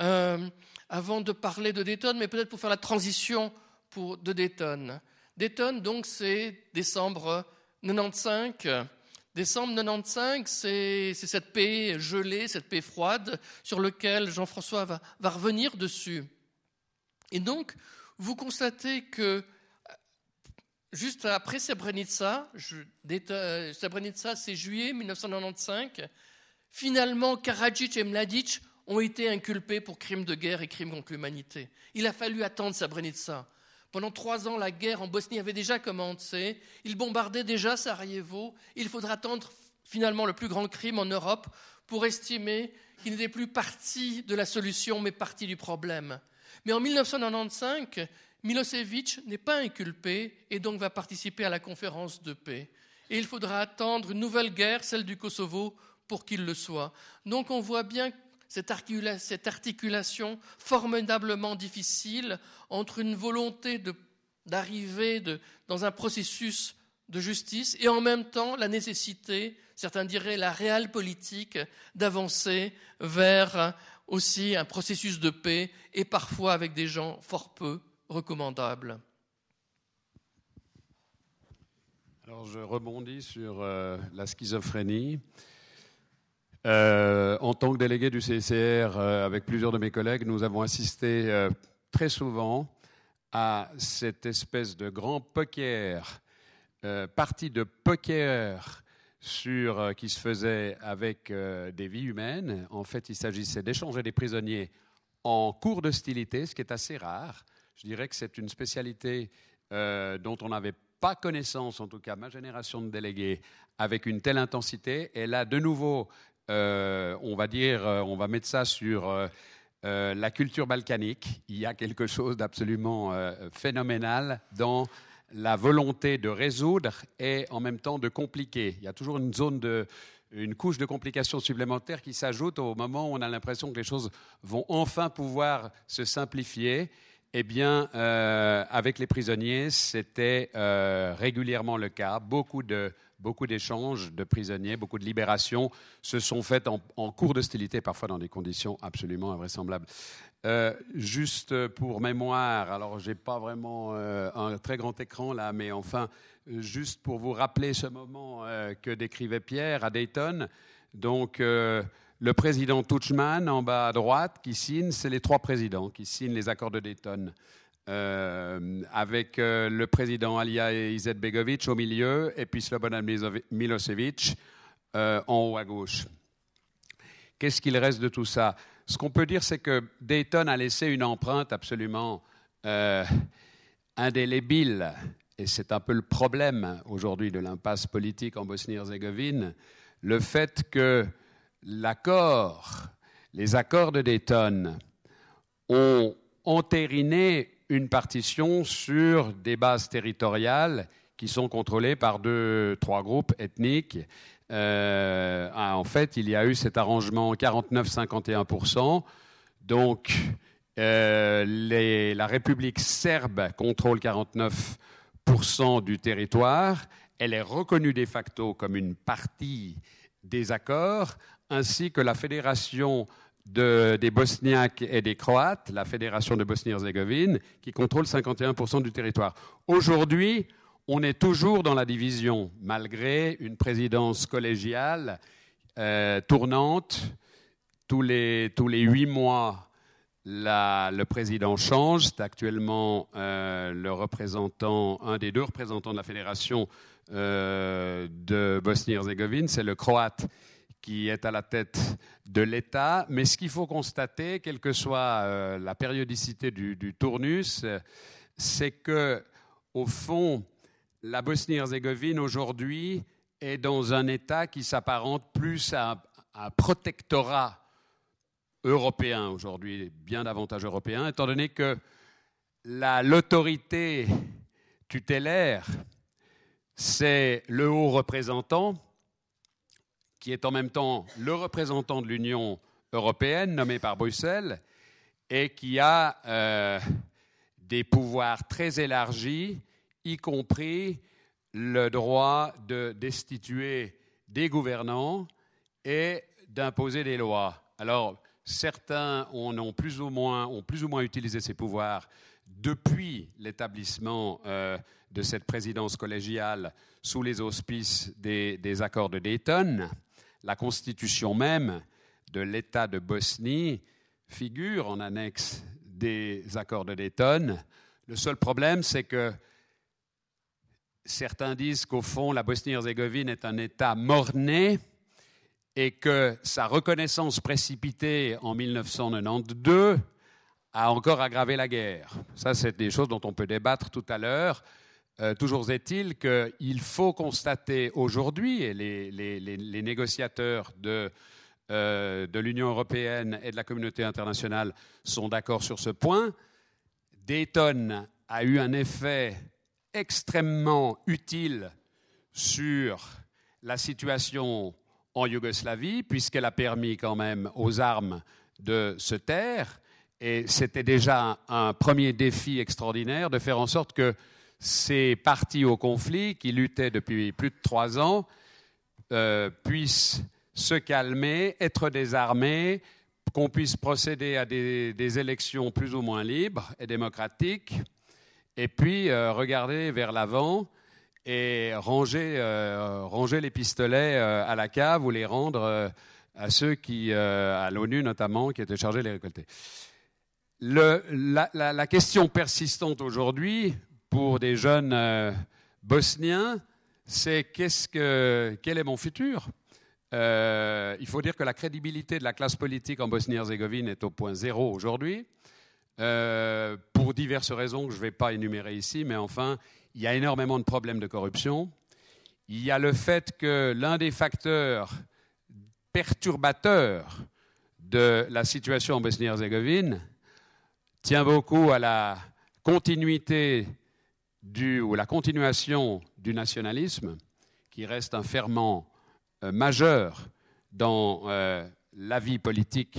euh, avant de parler de Dayton, mais peut-être pour faire la transition de Dayton. Dayton, donc, c'est décembre 95. Décembre 95, c'est cette paix gelée, cette paix froide, sur laquelle Jean-François va, va, revenir dessus. Et donc, vous constatez que juste après Srebrenica, Srebrenica c'est juillet 1995, finalement Karadzic et Mladic ont été inculpés pour crimes de guerre et crimes contre l'humanité. Il a fallu attendre Srebrenica. Pendant trois ans, la guerre en Bosnie avait déjà commencé. Ils bombardaient déjà Sarajevo. Il faudra attendre finalement le plus grand crime en Europe pour estimer qu'il n'était plus partie de la solution, mais partie du problème. Mais en 1995, Milosevic n'est pas inculpé et donc va participer à la conférence de paix. Et il faudra attendre une nouvelle guerre, celle du Kosovo, pour qu'il le soit. Donc on voit bien cette articulation formidablement difficile entre une volonté d'arriver dans un processus de justice et en même temps la nécessité, certains diraient la réelle politique, d'avancer vers aussi un processus de paix et parfois avec des gens fort peu recommandables. Alors je rebondis sur euh, la schizophrénie. Euh, en tant que délégué du CCR, euh, avec plusieurs de mes collègues, nous avons assisté euh, très souvent à cette espèce de grand poker, partie de poker sur, qui se faisait avec des vies humaines. En fait, il s'agissait d'échanger des prisonniers en cours d'hostilité, ce qui est assez rare. Je dirais que c'est une spécialité dont on n'avait pas connaissance, en tout cas ma génération de délégués, avec une telle intensité. Et là, de nouveau, euh, on va dire, euh, on va mettre ça sur euh, la culture balkanique. Il y a quelque chose d'absolument phénoménal dans la volonté de résoudre et en même temps de compliquer. Il y a toujours une zone de, une couche de complications supplémentaires qui s'ajoute au moment où on a l'impression que les choses vont enfin pouvoir se simplifier. Eh bien, avec les prisonniers, c'était régulièrement le cas. Beaucoup de beaucoup d'échanges de prisonniers, beaucoup de libérations se sont faites en, cours d'hostilité, parfois dans des conditions absolument invraisemblables. Euh, juste pour mémoire, alors j'ai pas vraiment euh, un très grand écran là, mais enfin, juste pour vous rappeler ce moment euh, que décrivait Pierre à Dayton. Donc, le président Tuchman en bas à droite qui signe, c'est les trois présidents qui signent les accords de Dayton. Avec le président Alija Izetbegovic au milieu et puis Slobodan Milosevic en haut à gauche. Qu'est-ce qu'il reste de tout ça? Ce qu'on peut dire, c'est que Dayton a laissé une empreinte absolument indélébile, et c'est un peu le problème aujourd'hui de l'impasse politique en Bosnie-Herzégovine, le fait que l'accord, les accords de Dayton ont entériné une partition sur des bases territoriales qui sont contrôlées par deux, trois groupes ethniques. Euh, ah, en fait, il y a eu cet arrangement 49-51%. Donc, euh, la République serbe contrôle 49% du territoire. Elle est reconnue de facto comme une partie des accords, ainsi que la Fédération des Bosniaques et des Croates, la Fédération de Bosnie-Herzégovine, qui contrôle 51% du territoire. Aujourd'hui, on est toujours dans la division, malgré une présidence collégiale euh, tournante. Tous les, tous les huit mois, le président change. C'est actuellement euh, le représentant, un des deux représentants de la fédération euh, de Bosnie-Herzégovine, c'est le croate qui est à la tête de l'État. Mais ce qu'il faut constater, quelle que soit euh, la périodicité du, tournus, c'est que, au fond, la Bosnie-Herzégovine aujourd'hui est dans un État qui s'apparente plus à un protectorat européen aujourd'hui, bien davantage européen, étant donné que l'autorité tutélaire, c'est le haut représentant, qui est en même temps le représentant de l'Union européenne, nommé par Bruxelles, et qui a euh, des pouvoirs très élargis, y compris le droit de destituer des gouvernants et d'imposer des lois. Alors, Certains ont, plus ou moins, utilisé ces pouvoirs depuis l'établissement euh, de cette présidence collégiale sous les auspices des, accords de Dayton. La constitution même de l'État de Bosnie figure en annexe des accords de Dayton. Le seul problème, c'est que certains disent qu'au fond, la Bosnie-Herzégovine est un État mort-né et que sa reconnaissance précipitée en 1992 a encore aggravé la guerre. Ça, c'est des choses dont on peut débattre tout à l'heure. Euh, toujours est-il qu'il faut constater aujourd'hui, et les, négociateurs euh, de l'Union européenne et de la communauté internationale sont d'accord sur ce point, Dayton a eu un effet extrêmement utile sur la situation en Yougoslavie, puisqu'elle a permis quand même aux armes de se taire. Et c'était déjà un, premier défi extraordinaire de faire en sorte que ces partis au conflit, qui luttaient depuis plus de trois ans, euh, puissent se calmer, être désarmés, qu'on puisse procéder à des, élections plus ou moins libres et démocratiques, et puis euh, regarder vers l'avant et ranger, euh, ranger les pistolets à la cave ou les rendre à ceux qui, à l'ONU notamment, qui étaient chargés de les récolter. La, question persistante aujourd'hui pour des jeunes bosniens, c'est qu'est-ce que, quel est mon futur? Il faut dire que la crédibilité de la classe politique en Bosnie-Herzégovine est au point zéro aujourd'hui. pour diverses raisons que je ne vais pas énumérer ici, mais enfin, il y a énormément de problèmes de corruption. Il y a le fait que l'un des facteurs perturbateurs de la situation en Bosnie-Herzégovine tient beaucoup à la continuité du, ou la continuation du nationalisme, qui reste un ferment euh, majeur dans euh, la vie politique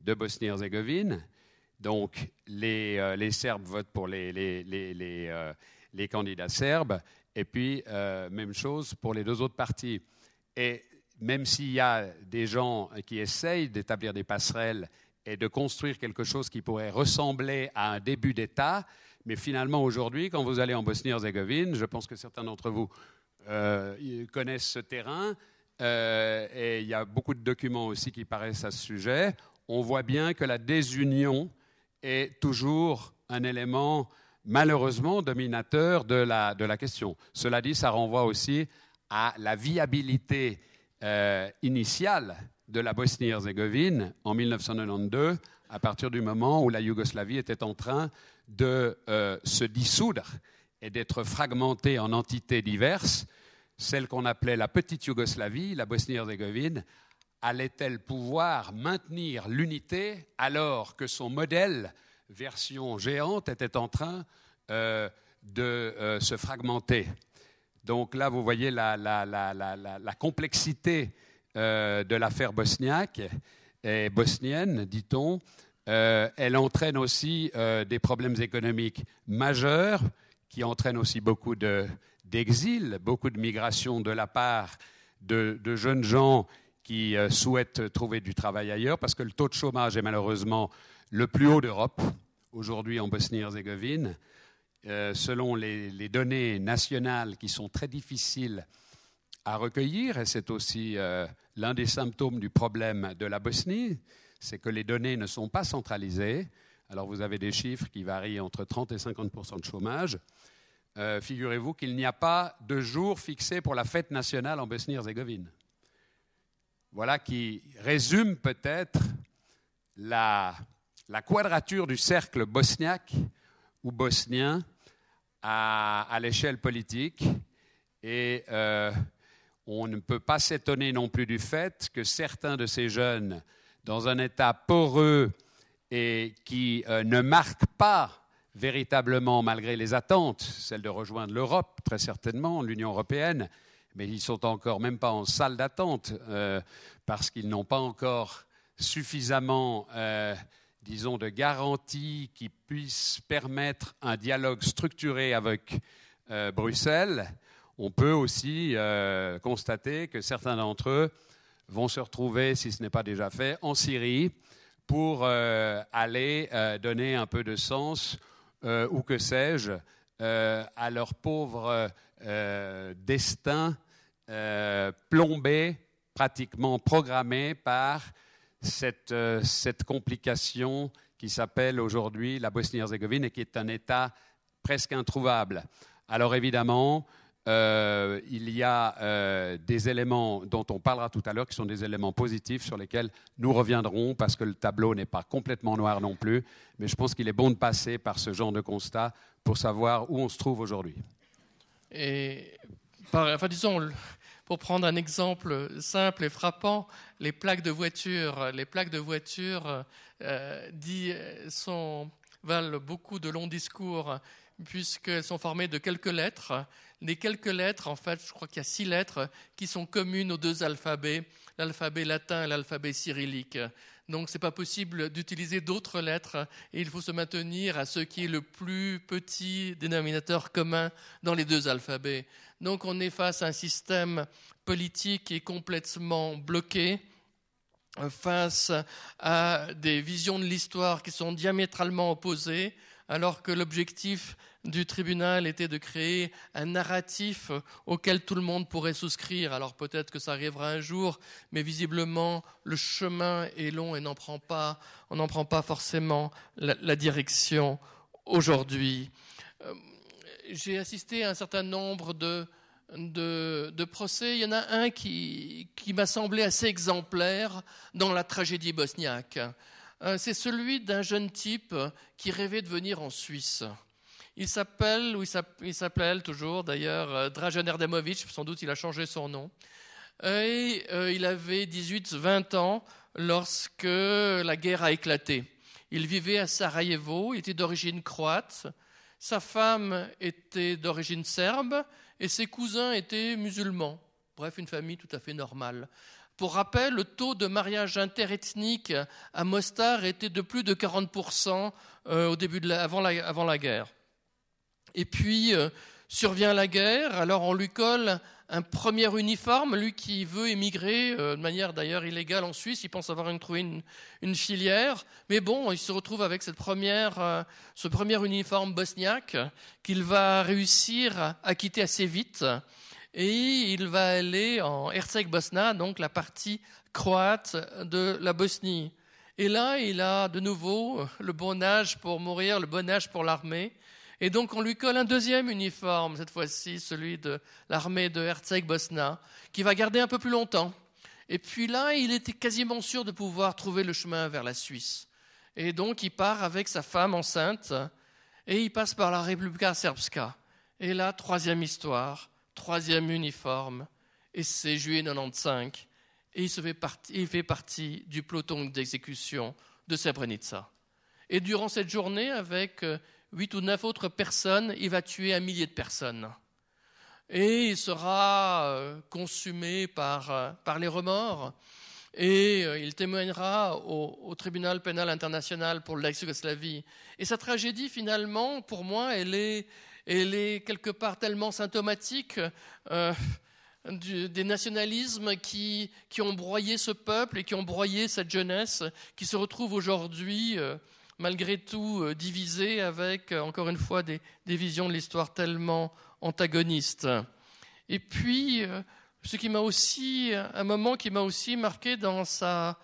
de Bosnie-Herzégovine. Donc, les, euh, les, Serbes votent pour les, les, les les candidats serbes, et puis même chose pour les deux autres partis. Et même s'il y a des gens qui essayent d'établir des passerelles et de construire quelque chose qui pourrait ressembler à un début d'État, mais finalement aujourd'hui, quand vous allez en Bosnie-Herzégovine, je pense que certains d'entre vous euh, connaissent ce terrain, euh, et il y a beaucoup de documents aussi qui paraissent à ce sujet, on voit bien que la désunion est toujours un élément malheureusement dominateur de la, de la question. Cela dit, ça renvoie aussi à la viabilité euh, initiale de la Bosnie-Herzégovine en 1992, à partir du moment où la Yougoslavie était en train de euh, se dissoudre et d'être fragmentée en entités diverses. Celle qu'on appelait la petite Yougoslavie, la Bosnie-Herzégovine, allait-elle pouvoir maintenir l'unité alors que son modèle, version géante, était en train euh, de se fragmenter? Donc là, vous voyez la, complexité euh, de l'affaire bosniaque et bosnienne, dit-on. Euh, elle entraîne aussi euh, des problèmes économiques majeurs qui entraînent aussi beaucoup d'exil, beaucoup de migration de la part de, jeunes gens qui souhaitent trouver du travail ailleurs, parce que le taux de chômage est malheureusement le plus haut d'Europe aujourd'hui en Bosnie-Herzégovine. Euh, selon les, données nationales qui sont très difficiles à recueillir, et c'est aussi euh, l'un des symptômes du problème de la Bosnie, c'est que les données ne sont pas centralisées. Alors vous avez des chiffres qui varient entre 30 et 50% de chômage. Euh, figurez-vous qu'il n'y a pas de jour fixé pour la fête nationale en Bosnie-Herzégovine. Voilà qui résume peut-être la quadrature du cercle bosniaque ou bosnien à, l'échelle politique. Et euh, on ne peut pas s'étonner non plus du fait que certains de ces jeunes, dans un état poreux et qui euh, ne marquent pas véritablement, malgré les attentes, celle de rejoindre l'Europe, très certainement, l'Union européenne, mais ils sont encore même pas en salle d'attente euh, parce qu'ils n'ont pas encore suffisamment disons, de garanties qui puissent permettre un dialogue structuré avec euh, Bruxelles, on peut aussi euh, constater que certains d'entre eux vont se retrouver, si ce n'est pas déjà fait, en Syrie pour euh, aller donner un peu de sens, ou que sais-je, à leur pauvre destin plombé, pratiquement programmé par euh, cette, complication qui s'appelle aujourd'hui la Bosnie-Herzégovine et qui est un État presque introuvable. Alors évidemment, euh, il y a euh, des éléments dont on parlera tout à l'heure qui sont des éléments positifs sur lesquels nous reviendrons parce que le tableau n'est pas complètement noir non plus, mais je pense qu'il est bon de passer par ce genre de constat pour savoir où on se trouve aujourd'hui. Et, enfin, disons, pour prendre un exemple simple et frappant, les plaques de voiture, les plaques de voiture euh, valent beaucoup de longs discours puisqu'elles sont formées de quelques lettres. Les quelques lettres, en fait, je crois qu'il y a six lettres qui sont communes aux deux alphabets, l'alphabet latin et l'alphabet cyrillique. Donc, ce n'est pas possible d'utiliser d'autres lettres et il faut se maintenir à ce qui est le plus petit dénominateur commun dans les deux alphabets. Donc on est face à un système politique qui est complètement bloqué, face à des visions de l'histoire qui sont diamétralement opposées, alors que l'objectif du tribunal était de créer un narratif auquel tout le monde pourrait souscrire. Alors peut-être que ça arrivera un jour, mais visiblement le chemin est long et on n'en prend pas forcément la, direction aujourd'hui. Euh, j'ai assisté à un certain nombre de, procès. Il y en a un qui, qui m'a semblé assez exemplaire dans la tragédie bosniaque. Euh, c'est celui d'un jeune type qui rêvait de venir en Suisse. Il s'appelle, toujours d'ailleurs, euh, Drajan Erdemovic, sans doute il a changé son nom. Et euh, il avait 18-20 ans lorsque la guerre a éclaté. Il vivait à Sarajevo, il était d'origine croate, sa femme était d'origine serbe et ses cousins étaient musulmans. Bref, une famille tout à fait normale. Pour rappel, le taux de mariage interethnique à Mostar était de plus de 40% euh, au début de avant, la, guerre. Et puis euh, survient la guerre, alors on lui colle un premier uniforme, lui qui veut émigrer euh, de manière d'ailleurs illégale en Suisse, il pense avoir une, trouvé une, filière, mais bon, il se retrouve avec cette première, euh, ce premier uniforme bosniaque qu'il va réussir à quitter assez vite, et il va aller en Herzeg-Bosna, donc la partie croate de la Bosnie. Et là, il a de nouveau le bon âge pour mourir, le bon âge pour l'armée. Et donc, on lui colle un deuxième uniforme, cette fois-ci celui de l'armée de Herzeg Bosna, qui va garder un peu plus longtemps. Et puis là, il était quasiment sûr de pouvoir trouver le chemin vers la Suisse. Et donc, il part avec sa femme enceinte et il passe par la Republika Srpska. Et là, troisième histoire, troisième uniforme, et c'est juillet 95, et il, fait partie, il fait partie du peloton d'exécution de Srebrenica. Et durant cette journée, avec euh, huit ou neuf autres personnes, il va tuer un millier de personnes et il sera euh, consumé par, euh, par les remords et euh, il témoignera au, tribunal pénal international pour l'ex-Yougoslavie. Et sa tragédie, finalement, pour moi, elle est, elle est quelque part tellement symptomatique des nationalismes qui, qui, ont broyé ce peuple et qui ont broyé cette jeunesse qui se retrouve aujourd'hui, malgré tout, divisée avec, encore une fois, des, visions de l'histoire tellement antagoniste. Et puis, euh, ce qui m'a aussi, un moment qui m'a aussi marqué dans sa,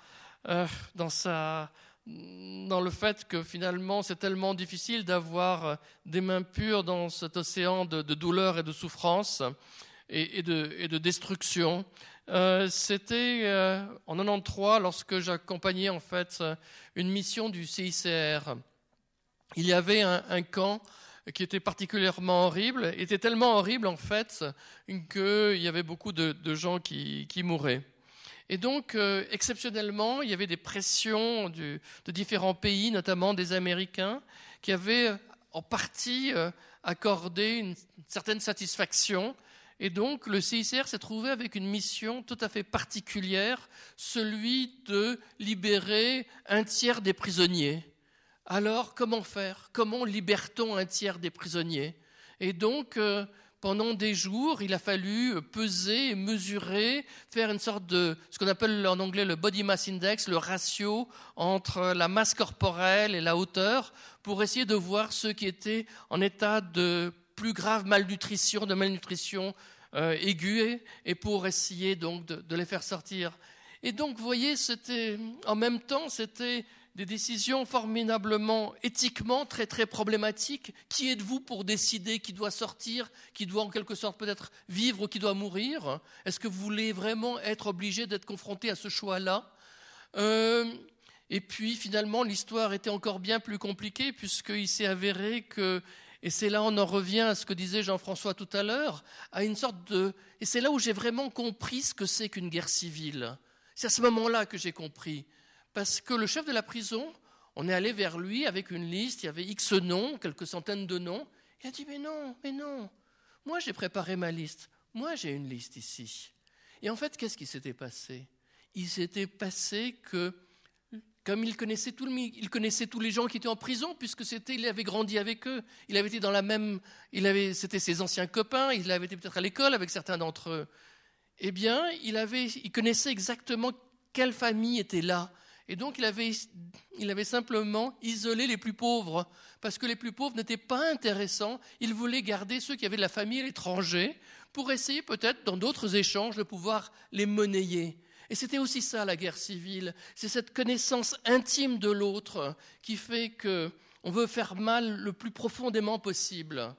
euh, dans sa, dans le fait que finalement c'est tellement difficile d'avoir des mains pures dans cet océan de, douleur et de souffrance et de, destruction. Euh, c'était en 93 lorsque j'accompagnais en fait une mission du CICR. Il y avait un camp qui était particulièrement horrible, était tellement horrible en fait qu'il y avait beaucoup de, gens qui, mouraient. Et donc, euh, exceptionnellement, il y avait des pressions de différents pays, notamment des Américains, qui avaient en partie euh, accordé une certaine satisfaction. Et donc, le CICR s'est trouvé avec une mission tout à fait particulière, celui de libérer un tiers des prisonniers. Alors, comment faire? Comment libère-t-on un tiers des prisonniers? Et donc, euh, pendant des jours, il a fallu peser, mesurer, faire une sorte de ce qu'on appelle en anglais le body mass index, le ratio entre la masse corporelle et la hauteur, pour essayer de voir ceux qui étaient en état de plus grave malnutrition, de malnutrition euh, aiguë, et pour essayer donc de, les faire sortir. Et donc, vous voyez, c'était en même temps, c'était des décisions formidablement éthiquement très très problématiques. Qui êtes-vous pour décider qui doit sortir, qui doit en quelque sorte peut-être vivre ou qui doit mourir? Est-ce que vous voulez vraiment être obligé d'être confronté à ce choix-là? Euh, Et puis finalement, l'histoire était encore bien plus compliquée puisqu'il s'est avéré que et c'est là on en revient à ce que disait Jean-François tout à l'heure, à une sorte de et c'est là où j'ai vraiment compris ce que c'est qu'une guerre civile. C'est à ce moment-là que j'ai compris parce que le chef de la prison, on est allé vers lui avec une liste, il y avait X noms, quelques centaines de noms. Il a dit Mais non, mais non, moi j'ai préparé ma liste, moi j'ai une liste ici. Et en fait, qu'est-ce qui s'était passé? Il s'était passé que, comme il connaissait, tout le, il connaissait tous les gens qui étaient en prison, puisque c'était, il avait grandi avec eux, il avait été dans la même, il avait, c'était ses anciens copains, il avait été peut-être à l'école avec certains d'entre eux. Eh bien, il, connaissait exactement quelle famille était là, et donc il avait, il avait simplement isolé les plus pauvres, parce que les plus pauvres n'étaient pas intéressants. Il voulait garder ceux qui avaient de la famille à l'étranger, pour essayer peut-être dans d'autres échanges de pouvoir les monnayer. Et c'était aussi ça la guerre civile, c'est cette connaissance intime de l'autre qui fait qu'on veut faire mal le plus profondément possible.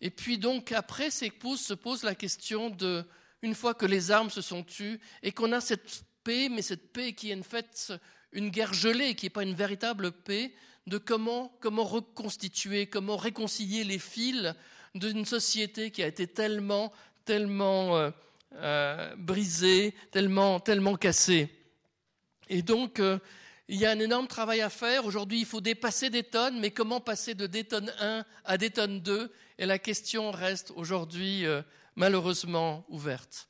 Et puis donc après, se pose la question de, une fois que les armes se sont tues et qu'on a cette paix, mais cette paix qui est en fait une guerre gelée, qui n'est pas une véritable paix, de comment, comment reconstituer, comment réconcilier les fils d'une société qui a été tellement, tellement euh, euh, brisée, tellement, tellement cassée. Et donc, euh, il y a un énorme travail à faire. Aujourd'hui, il faut dépasser des tonnes, mais comment passer de des tonnes 1 à des tonnes 2 Et la question reste aujourd'hui malheureusement ouverte.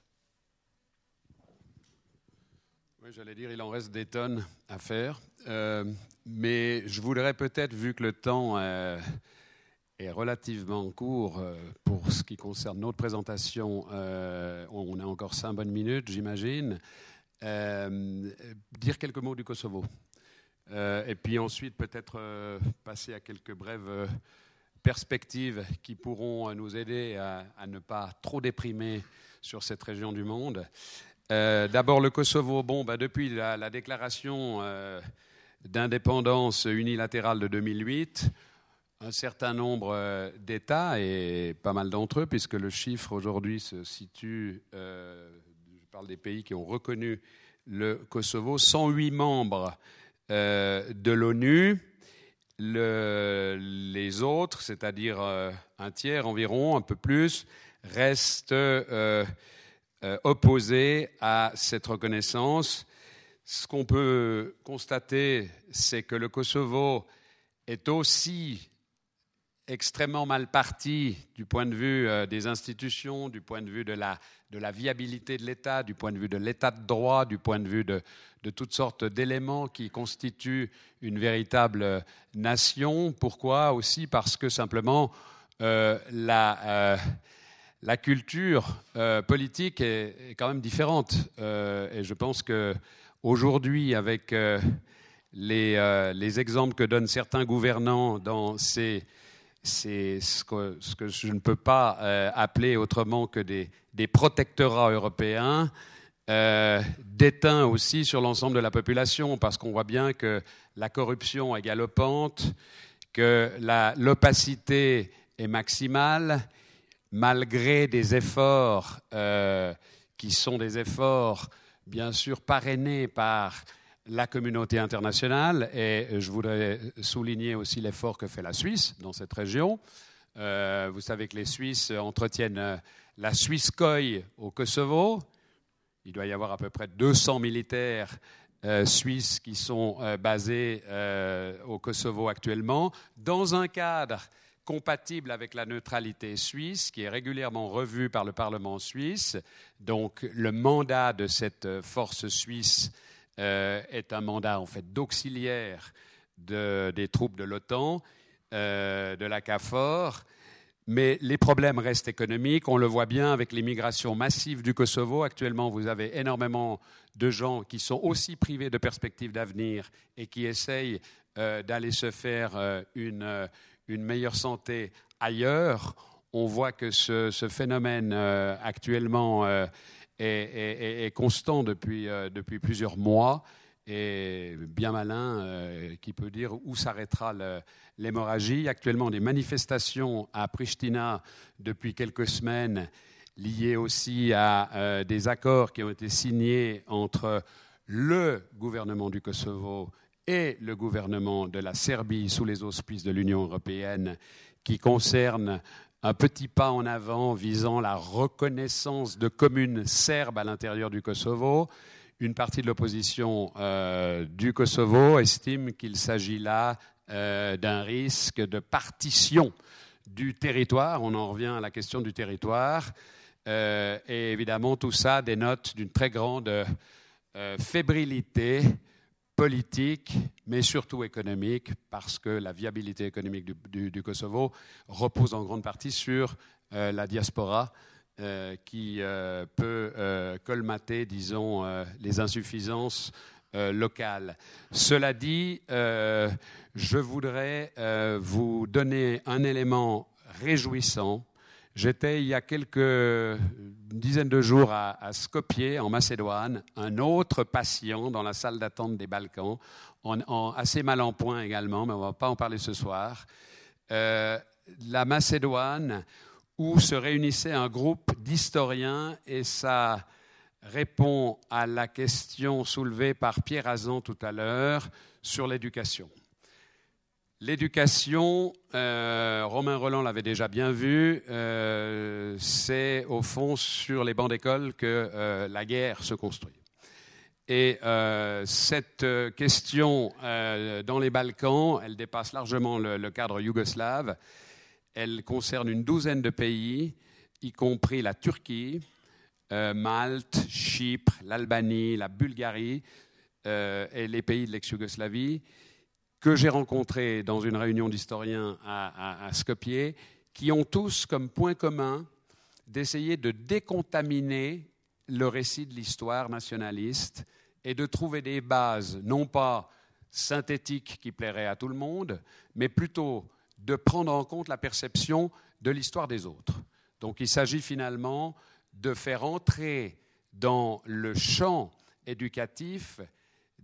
J'allais dire, il en reste des tonnes à faire. Euh, mais je voudrais peut-être, vu que le temps euh, est relativement court euh, pour ce qui concerne notre présentation, on a encore cinq bonnes minutes, j'imagine, dire quelques mots du Kosovo. et puis ensuite, peut-être passer à quelques brèves perspectives qui pourront nous aider à, ne pas trop déprimer sur cette région du monde. Euh, d'abord le Kosovo. Bon, bah, depuis la, déclaration euh, d'indépendance unilatérale de 2008, un certain nombre d'États, et pas mal d'entre eux, puisque le chiffre aujourd'hui se situe, je parle des pays qui ont reconnu le Kosovo, 108 membres de l'ONU, les autres, c'est-à-dire un tiers environ, un peu plus, restent euh, opposé à cette reconnaissance. Ce qu'on peut constater, c'est que le Kosovo est aussi extrêmement mal parti du point de vue euh, des institutions, du point de vue de la, de la viabilité de l'État, du point de vue de l'État de droit, du point de vue de, de toutes sortes d'éléments qui constituent une véritable nation. Pourquoi? Aussi parce que simplement euh, la, la culture euh, politique est, quand même différente. Euh, et je pense qu'aujourd'hui, avec euh, les, exemples que donnent certains gouvernants dans ces, ce, que, je ne peux pas appeler autrement que des, protectorats européens, déteints aussi sur l'ensemble de la population, parce qu'on voit bien que la corruption est galopante, que l'opacité est maximale malgré des efforts euh, qui sont des efforts bien sûr parrainés par la communauté internationale, et je voudrais souligner aussi l'effort que fait la Suisse dans cette région. Euh, vous savez que les Suisses entretiennent euh, la Suisse-Coy au Kosovo. Il doit y avoir à peu près 200 militaires suisses qui sont basés au Kosovo actuellement, dans un cadre compatible avec la neutralité suisse, qui est régulièrement revue par le Parlement suisse. Donc le mandat de cette force suisse euh, est un mandat en fait d'auxiliaire des troupes de l'OTAN, euh, de la CAFOR. Mais les problèmes restent économiques. On le voit bien avec l'immigration massive du Kosovo. Actuellement, vous avez énormément de gens qui sont aussi privés de perspectives d'avenir et qui essayent euh, d'aller se faire une, une meilleure santé ailleurs, on voit que ce, phénomène euh, actuellement euh, est, constant depuis, euh, depuis plusieurs mois et bien malin qui peut dire où s'arrêtera l'hémorragie. Actuellement, des manifestations à Pristina depuis quelques semaines liées aussi à des accords qui ont été signés entre le gouvernement du Kosovo et le gouvernement de la Serbie sous les auspices de l'Union européenne qui concerne un petit pas en avant visant la reconnaissance de communes serbes à l'intérieur du Kosovo. Une partie de l'opposition euh, du Kosovo estime qu'il s'agit là euh, d'un risque de partition du territoire. On en revient à la question du territoire. Euh, et évidemment, tout ça dénote d'une très grande fébrilité politique, mais surtout économique, parce que la viabilité économique du, Kosovo repose en grande partie sur euh, la diaspora euh, qui euh, peut colmater, disons, les insuffisances locales. Cela dit, je voudrais vous donner un élément réjouissant J'étais il y a quelques dizaines de jours à, Skopje, en Macédoine, un autre patient dans la salle d'attente des Balkans, en, assez mal en point également, mais on ne va pas en parler ce soir. Euh, la Macédoine, où se réunissait un groupe d'historiens, et ça répond à la question soulevée par Pierre Azan tout à l'heure sur l'éducation. L'éducation, euh, Romain Roland l'avait déjà bien vu, euh, c'est au fond sur les bancs d'école que euh, la guerre se construit. Et cette question dans les Balkans, elle dépasse largement le, cadre yougoslave. Elle concerne une douzaine de pays, y compris la Turquie, Malte, Chypre, l'Albanie, la Bulgarie et les pays de l'ex-Yougoslavie que j'ai rencontrés dans une réunion d'historiens à, Skopje, qui ont tous comme point commun d'essayer de décontaminer le récit de l'histoire nationaliste et de trouver des bases, non pas synthétiques qui plairaient à tout le monde, mais plutôt de prendre en compte la perception de l'histoire des autres. Donc il s'agit finalement de faire entrer dans le champ éducatif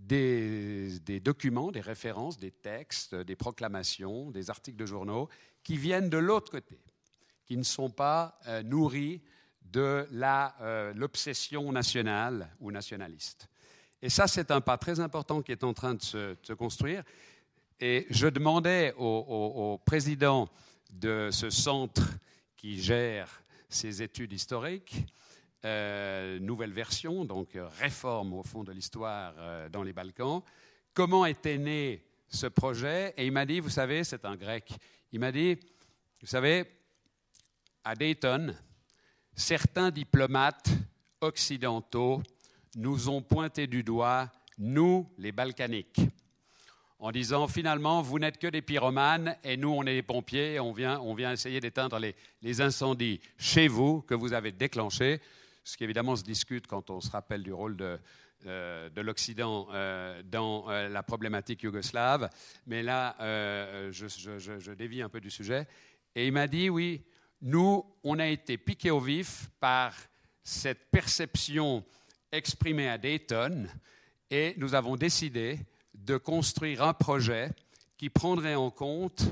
des, documents, des références, des textes, des proclamations, des articles de journaux qui viennent de l'autre côté, qui ne sont pas euh, nourris de euh, l'obsession nationale ou nationaliste. Et ça, c'est un pas très important qui est en train de se, construire. Et je demandais au, président de ce centre qui gère ces études historiques, euh, nouvelle version, donc réforme au fond de l'histoire euh, dans les Balkans, comment était né ce projet? Et il m'a dit, vous savez, c'est un grec, il m'a dit, vous savez, à Dayton, certains diplomates occidentaux nous ont pointé du doigt, nous, les Balkaniques, en disant finalement, vous n'êtes que des pyromanes et nous, on est des pompiers, on vient, on vient essayer d'éteindre les, incendies chez vous que vous avez déclenchés, ce qui évidemment se discute quand on se rappelle du rôle de, euh, de l'Occident euh, dans euh, la problématique yougoslave. Mais là, je, je, dévie un peu du sujet. Et il m'a dit, oui, nous, on a été piqués au vif par cette perception exprimée à Dayton et nous avons décidé de construire un projet qui prendrait en compte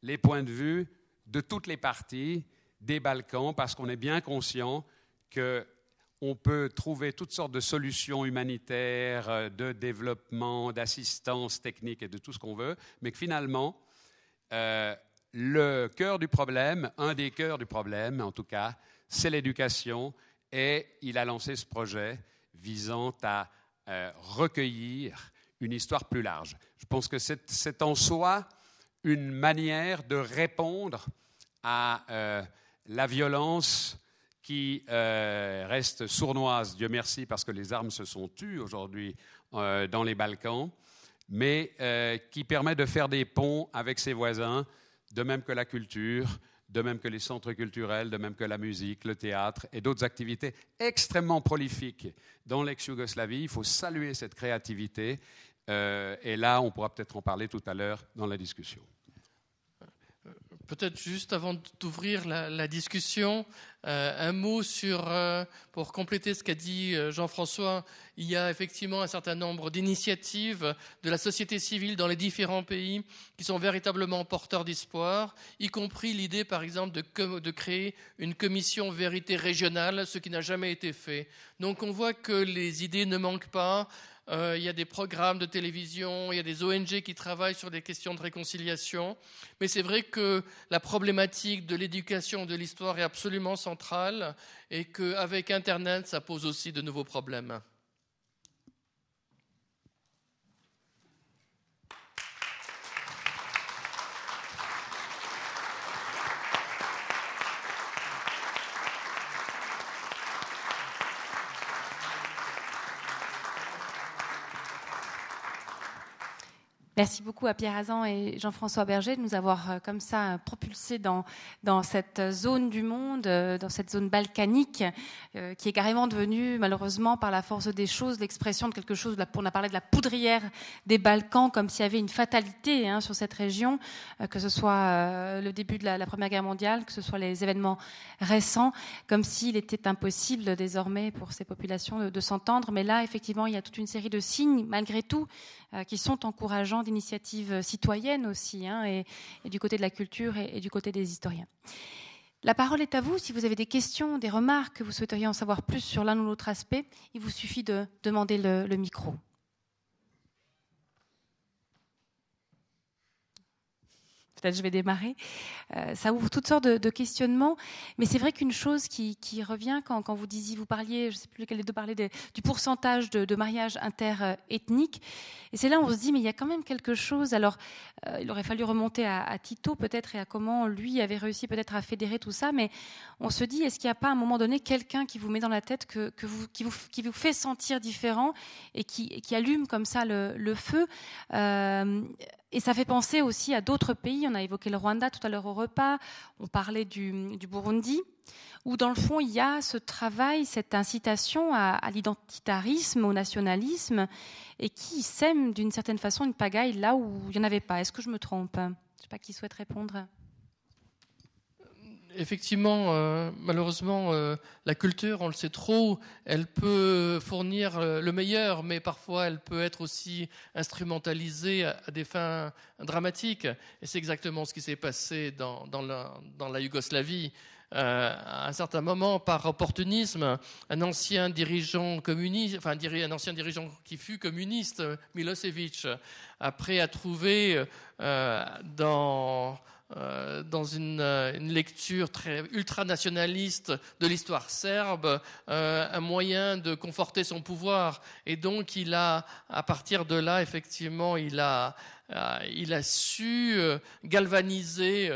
les points de vue de toutes les parties des Balkans parce qu'on est bien conscient qu'on peut trouver toutes sortes de solutions humanitaires, de développement, d'assistance technique et de tout ce qu'on veut, mais que finalement, euh, le cœur du problème, un des cœurs du problème en tout cas, c'est l'éducation et il a lancé ce projet visant à euh, recueillir une histoire plus large. Je pense que c'est en soi une manière de répondre à euh, la violence qui euh, reste sournoise, Dieu merci, parce que les armes se sont tues aujourd'hui dans les Balkans, mais qui permet de faire des ponts avec ses voisins de même que la culture, de même que les centres culturels, de même que la musique, le théâtre et d'autres activités extrêmement prolifiques dans l'ex-Yougoslavie. Il faut saluer cette créativité. Euh, et là, on pourra peut-être en parler tout à l'heure dans la discussion. Peut-être juste avant d'ouvrir la, discussion, euh, un mot sur, euh, pour compléter ce qu'a dit euh, Jean-François, il y a effectivement un certain nombre d'initiatives de la société civile dans les différents pays qui sont véritablement porteurs d'espoir, y compris l'idée, par exemple, de, de créer une commission vérité régionale, ce qui n'a jamais été fait. Donc on voit que les idées ne manquent pas. Euh, il y a des programmes de télévision, il y a des ONG qui travaillent sur des questions de réconciliation. Mais c'est vrai que la problématique de l'éducation, de l'histoire est absolument centrale et qu'avec Internet, ça pose aussi de nouveaux problèmes. Merci beaucoup à Pierre Azan et Jean-François Berger de nous avoir euh, comme ça euh, propulsés dans, cette zone du monde, euh, dans cette zone balkanique, qui est carrément devenue, malheureusement, par la force des choses, l'expression de quelque chose, on a parlé de la poudrière des Balkans, comme s'il y avait une fatalité hein, sur cette région, que ce soit le début de la, Première Guerre mondiale, que ce soit les événements récents, comme s'il était impossible désormais pour ces populations de s'entendre. Mais là, effectivement, il y a toute une série de signes, malgré tout, qui sont encourageants d'initiatives citoyennes aussi, hein, et, du côté de la culture et, du côté des historiens. La parole est à vous. Si vous avez des questions, des remarques, que vous souhaiteriez en savoir plus sur l'un ou l'autre aspect, il vous suffit de demander le micro. Je vais démarrer. Euh, ça ouvre toutes sortes de, questionnements, mais c'est vrai qu'une chose qui, revient quand, vous disiez, vous parliez, je ne sais plus lequel des deux parlait du pourcentage de, de mariages interethniques, et c'est là où on se dit, mais il y a quand même quelque chose. Alors, euh, il aurait fallu remonter à, Tito peut-être et à comment lui avait réussi peut-être à fédérer tout ça, mais on se dit, est-ce qu'il n'y a pas à un moment donné quelqu'un qui vous met dans la tête qui, vous, fait sentir différent et qui, allume comme ça le, le feu? Euh, et ça fait penser aussi à d'autres pays. On a évoqué le Rwanda tout à l'heure au repas. On parlait du, Burundi, où dans le fond, il y a ce travail, cette incitation à, l'identitarisme, au nationalisme, et qui sème d'une certaine façon une pagaille là où il n'y en avait pas. Est-ce que je me trompe? Je ne sais pas qui souhaite répondre. Effectivement, euh, malheureusement, euh, la culture, on le sait trop, elle peut fournir le meilleur, mais parfois elle peut être aussi instrumentalisée à, des fins dramatiques. Et c'est exactement ce qui s'est passé dans, la, Yougoslavie. à un certain moment, par opportunisme, un ancien dirigeant communiste, enfin un ancien dirigeant qui fut communiste, Milosevic, après a trouvé dans euh, dans une, euh, une, lecture très ultranationaliste de l'histoire serbe, euh, un moyen de conforter son pouvoir. Et donc, il a, à partir de là, effectivement, il a, il a su galvaniser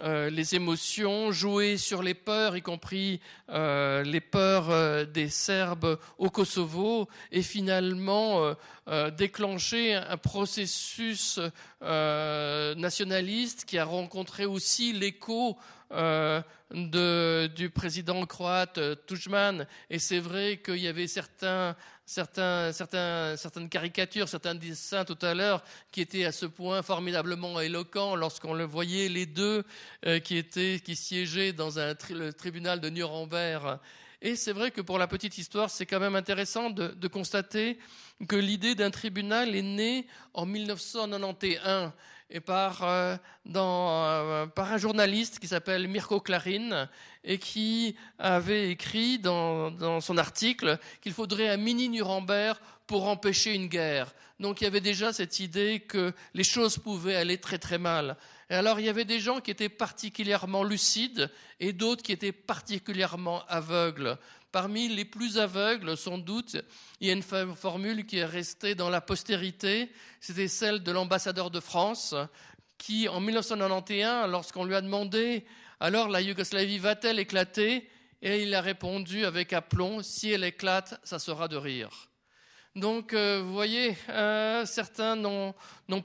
euh, les émotions, jouer sur les peurs, y compris euh, les peurs euh, des Serbes au Kosovo, et finalement déclencher un processus nationaliste qui a rencontré aussi l'écho du président croate Tudjman. Et c'est vrai qu'il y avait certains certaines caricatures, certains dessins tout à l'heure qui étaient à ce point formidablement éloquents lorsqu'on le voyait les deux euh, qui étaient qui siégeaient dans un le tribunal de Nuremberg. Et c'est vrai que pour la petite histoire, c'est quand même intéressant de, de constater que l'idée d'un tribunal est née en 1991 et par, euh, euh, par un journaliste qui s'appelle Mirko Klarin et qui avait écrit dans, dans son article qu'il faudrait un mini Nuremberg pour empêcher une guerre. Donc il y avait déjà cette idée que les choses pouvaient aller très très mal. Et alors il y avait des gens qui étaient particulièrement lucides et d'autres qui étaient particulièrement aveugles. Parmi les plus aveugles, sans doute, il y a une formule qui est restée dans la postérité, c'était celle de l'ambassadeur de France, qui, en 1991, lorsqu'on lui a demandé alors la Yougoslavie va-t-elle éclater? Et il a répondu avec aplomb si elle éclate, ça sera de rire. Donc, euh, vous voyez, euh, certains n'ont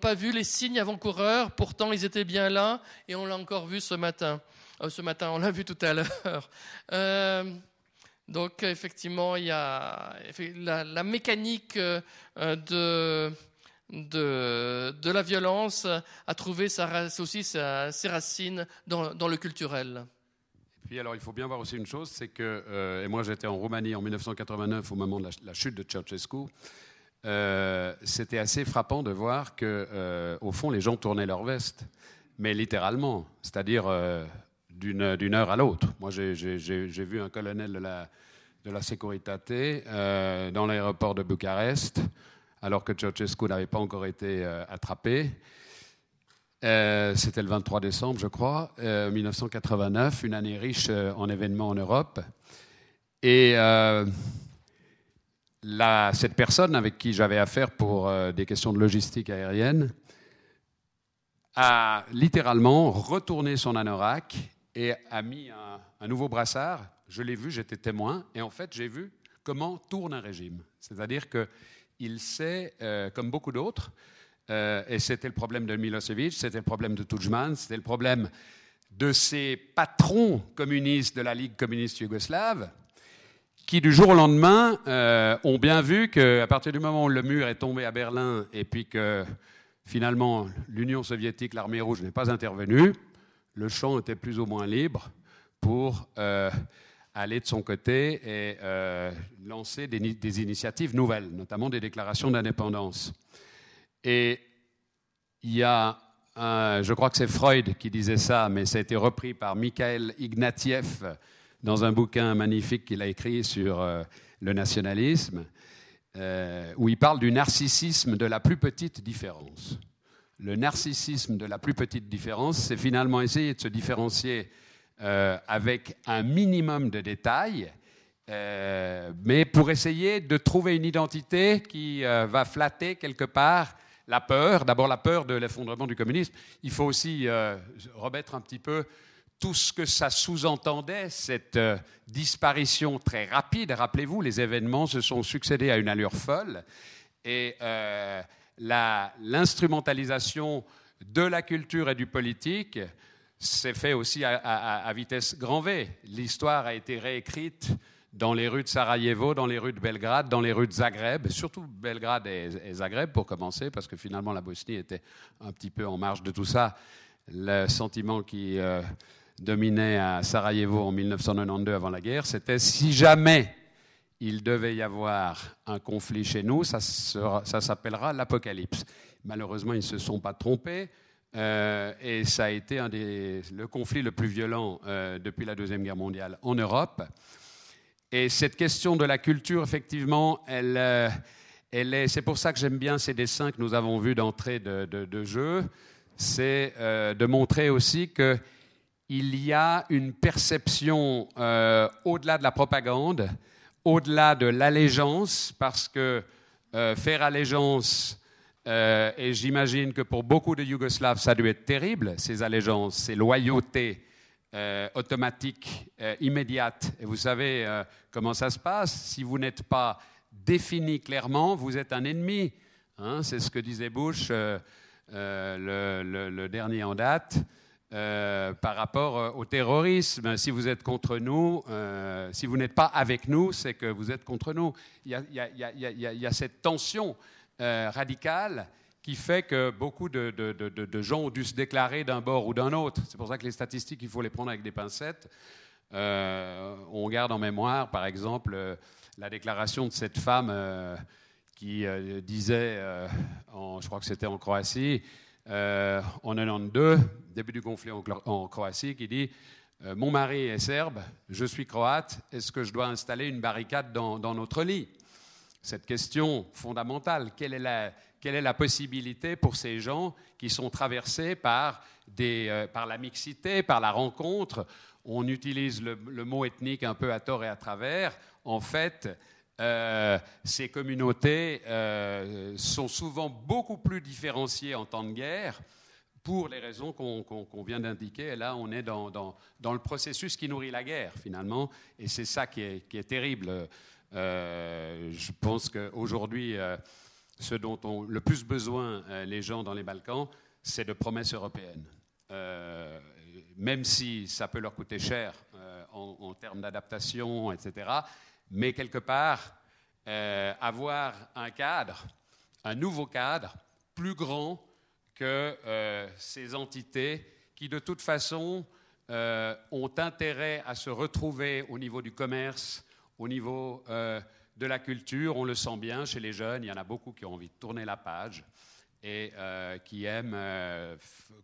pas vu les signes avant-coureurs, pourtant ils étaient bien là, et on l'a encore vu ce matin. Euh, ce matin, on l'a vu tout à l'heure. Donc effectivement, il y a la, mécanique euh, de, de, la violence a trouvé sa, aussi ses racines dans, le culturel. Et puis alors, il faut bien voir aussi une chose, c'est que, euh, et moi j'étais en Roumanie en 1989 au moment de la, chute de Ceausescu, euh, c'était assez frappant de voir que, au fond, les gens tournaient leur veste, mais littéralement, c'est-à-dire d'une heure à l'autre. Moi, j'ai vu un colonel de la, de Securitate euh, dans l'aéroport de Bucarest, alors que Ceausescu n'avait pas encore été euh, attrapé. Euh, c'était le 23 décembre, je crois, 1989, une année riche en événements en Europe. Et cette personne avec qui j'avais affaire pour des questions de logistique aérienne a littéralement retourné son anorak et a mis un, nouveau brassard. Je l'ai vu, j'étais témoin, et en fait, j'ai vu comment tourne un régime. C'est-à-dire qu'il sait, euh, comme beaucoup d'autres, euh, et c'était le problème de Milosevic, c'était le problème de Tudjman, c'était le problème de ces patrons communistes de la Ligue communiste yougoslave, qui du jour au lendemain euh, ont bien vu qu'à partir du moment où le mur est tombé à Berlin et puis que finalement l'Union soviétique, l'armée rouge n'est pas intervenue, le champ était plus ou moins libre pour euh, aller de son côté et euh, lancer des, initiatives nouvelles, notamment des déclarations d'indépendance. Et il y a, je crois que c'est Freud qui disait ça, mais ça a été repris par Mikhail Ignatieff dans un bouquin magnifique qu'il a écrit sur euh, le nationalisme, où il parle du narcissisme de la plus petite différence le narcissisme de la plus petite différence, c'est finalement essayer de se différencier euh, avec un minimum de détails, euh, mais pour essayer de trouver une identité qui euh, va flatter quelque part la peur, d'abord la peur de l'effondrement du communisme. Il faut aussi remettre un petit peu tout ce que ça sous-entendait, cette disparition très rapide. Rappelez-vous, les événements se sont succédés à une allure folle. Et l'instrumentalisation de la culture et du politique s'est fait aussi à, vitesse grand V. L'histoire a été réécrite dans les rues de Sarajevo, dans les rues de Belgrade, dans les rues de Zagreb, surtout Belgrade et, Zagreb pour commencer, parce que finalement la Bosnie était un petit peu en marge de tout ça. Le sentiment qui euh, dominait à Sarajevo en 1992 avant la guerre, c'était si jamais il devait y avoir un conflit chez nous, ça, s'appellera l'apocalypse. Malheureusement, ils ne se sont pas trompés. Euh, et ça a été un des, le conflit le plus violent euh, depuis la Deuxième Guerre mondiale en Europe. Et cette question de la culture, effectivement, euh, c'est pour ça que j'aime bien ces dessins que nous avons vus d'entrée de, de, jeu. C'est de montrer aussi qu'il y a une perception au-delà de la propagande, au-delà de l'allégeance, parce que faire allégeance euh, et j'imagine que pour beaucoup de Yougoslaves, ça a dû être terrible, ces allégeances, ces loyautés euh, automatiques, euh, immédiates. Et vous savez comment ça se passe? Si vous n'êtes pas défini clairement, vous êtes un ennemi. Hein. C'est ce que disait Bush, le, dernier en date. Par rapport au terrorisme. Si vous êtes contre nous, si vous n'êtes pas avec nous, c'est que vous êtes contre nous. Il y a, cette tension. Euh, radical qui fait que beaucoup de, gens ont dû se déclarer d'un bord ou d'un autre. C'est pour ça que les statistiques, il faut les prendre avec des pincettes. Euh, on garde en mémoire, par exemple, euh, la déclaration de cette femme qui disait, je crois que c'était en Croatie, en 92, début du conflit en, Croatie, qui dit Mon mari est serbe, je suis croate, est-ce que je dois installer une barricade dans notre lit? Cette question fondamentale. Quelle est la, possibilité pour ces gens qui sont traversés par, euh, par la mixité, par la rencontre? On utilise le, mot ethnique un peu à tort et à travers. En fait, euh, ces communautés euh, sont souvent beaucoup plus différenciées en temps de guerre pour les raisons qu'on vient d'indiquer. Là, on est dans, le processus qui nourrit la guerre, finalement. Et c'est ça qui est, terrible. Euh, je pense qu'aujourd'hui, ce dont ont le plus besoin les gens dans les Balkans, c'est de promesses européennes. même si ça peut leur coûter cher en, termes d'adaptation, etc. Mais quelque part, avoir un cadre, un nouveau cadre, plus grand que ces entités qui, de toute façon, ont intérêt à se retrouver au niveau du commerce, au niveau euh, de la culture, on le sent bien chez les jeunes, il y en a beaucoup qui ont envie de tourner la page et euh, qui aiment euh,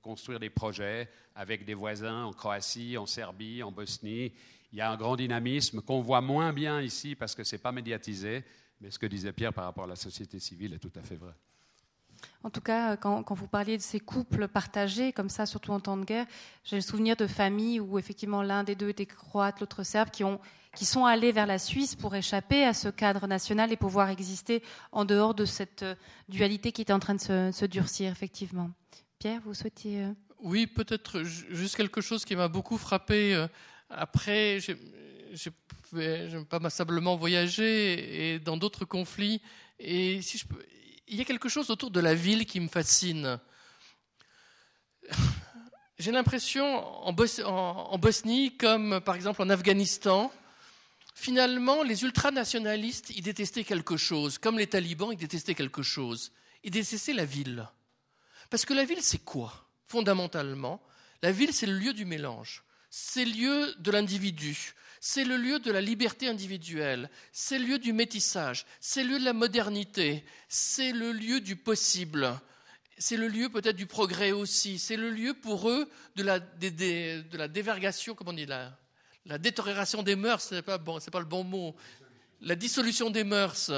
construire des projets avec des voisins en Croatie, en Serbie, en Bosnie. Il y a un grand dynamisme qu'on voit moins bien ici parce que ce n'est pas médiatisé, mais ce que disait Pierre par rapport à la société civile est tout à fait vrai. En tout cas, quand, vous parliez de ces couples partagés, comme ça, surtout en temps de guerre, j'ai le souvenir de familles où effectivement l'un des deux était croate, l'autre serbe, qui, ont, qui sont allés vers la Suisse pour échapper à ce cadre national et pouvoir exister en dehors de cette euh, dualité qui était en train de se, durcir, effectivement. Pierre, vous souhaitiez. Euh, oui, peut-être juste quelque chose qui m'a beaucoup frappé. Après, j'ai pas massablement voyagé et dans d'autres conflits. Et je il y a quelque chose autour de la ville qui me fascine. J'ai l'impression, en, Bosnie, comme par exemple en Afghanistan, finalement, les ultranationalistes, ils détestaient quelque chose. Comme les talibans, ils détestaient quelque chose. Ils détestaient la ville. Parce que la ville, c'est quoi Fondamentalement, la ville, c'est le lieu du mélange. C'est le lieu de l'individu. C'est le lieu de la liberté individuelle, c'est le lieu du métissage, c'est le lieu de la modernité, c'est le lieu du possible, c'est le lieu peut-être du progrès aussi, c'est le lieu pour eux de la, dévergation, comment on dit, la, la détérioration des mœurs, ce n'est pas, pas le bon mot, la dissolution des mœurs,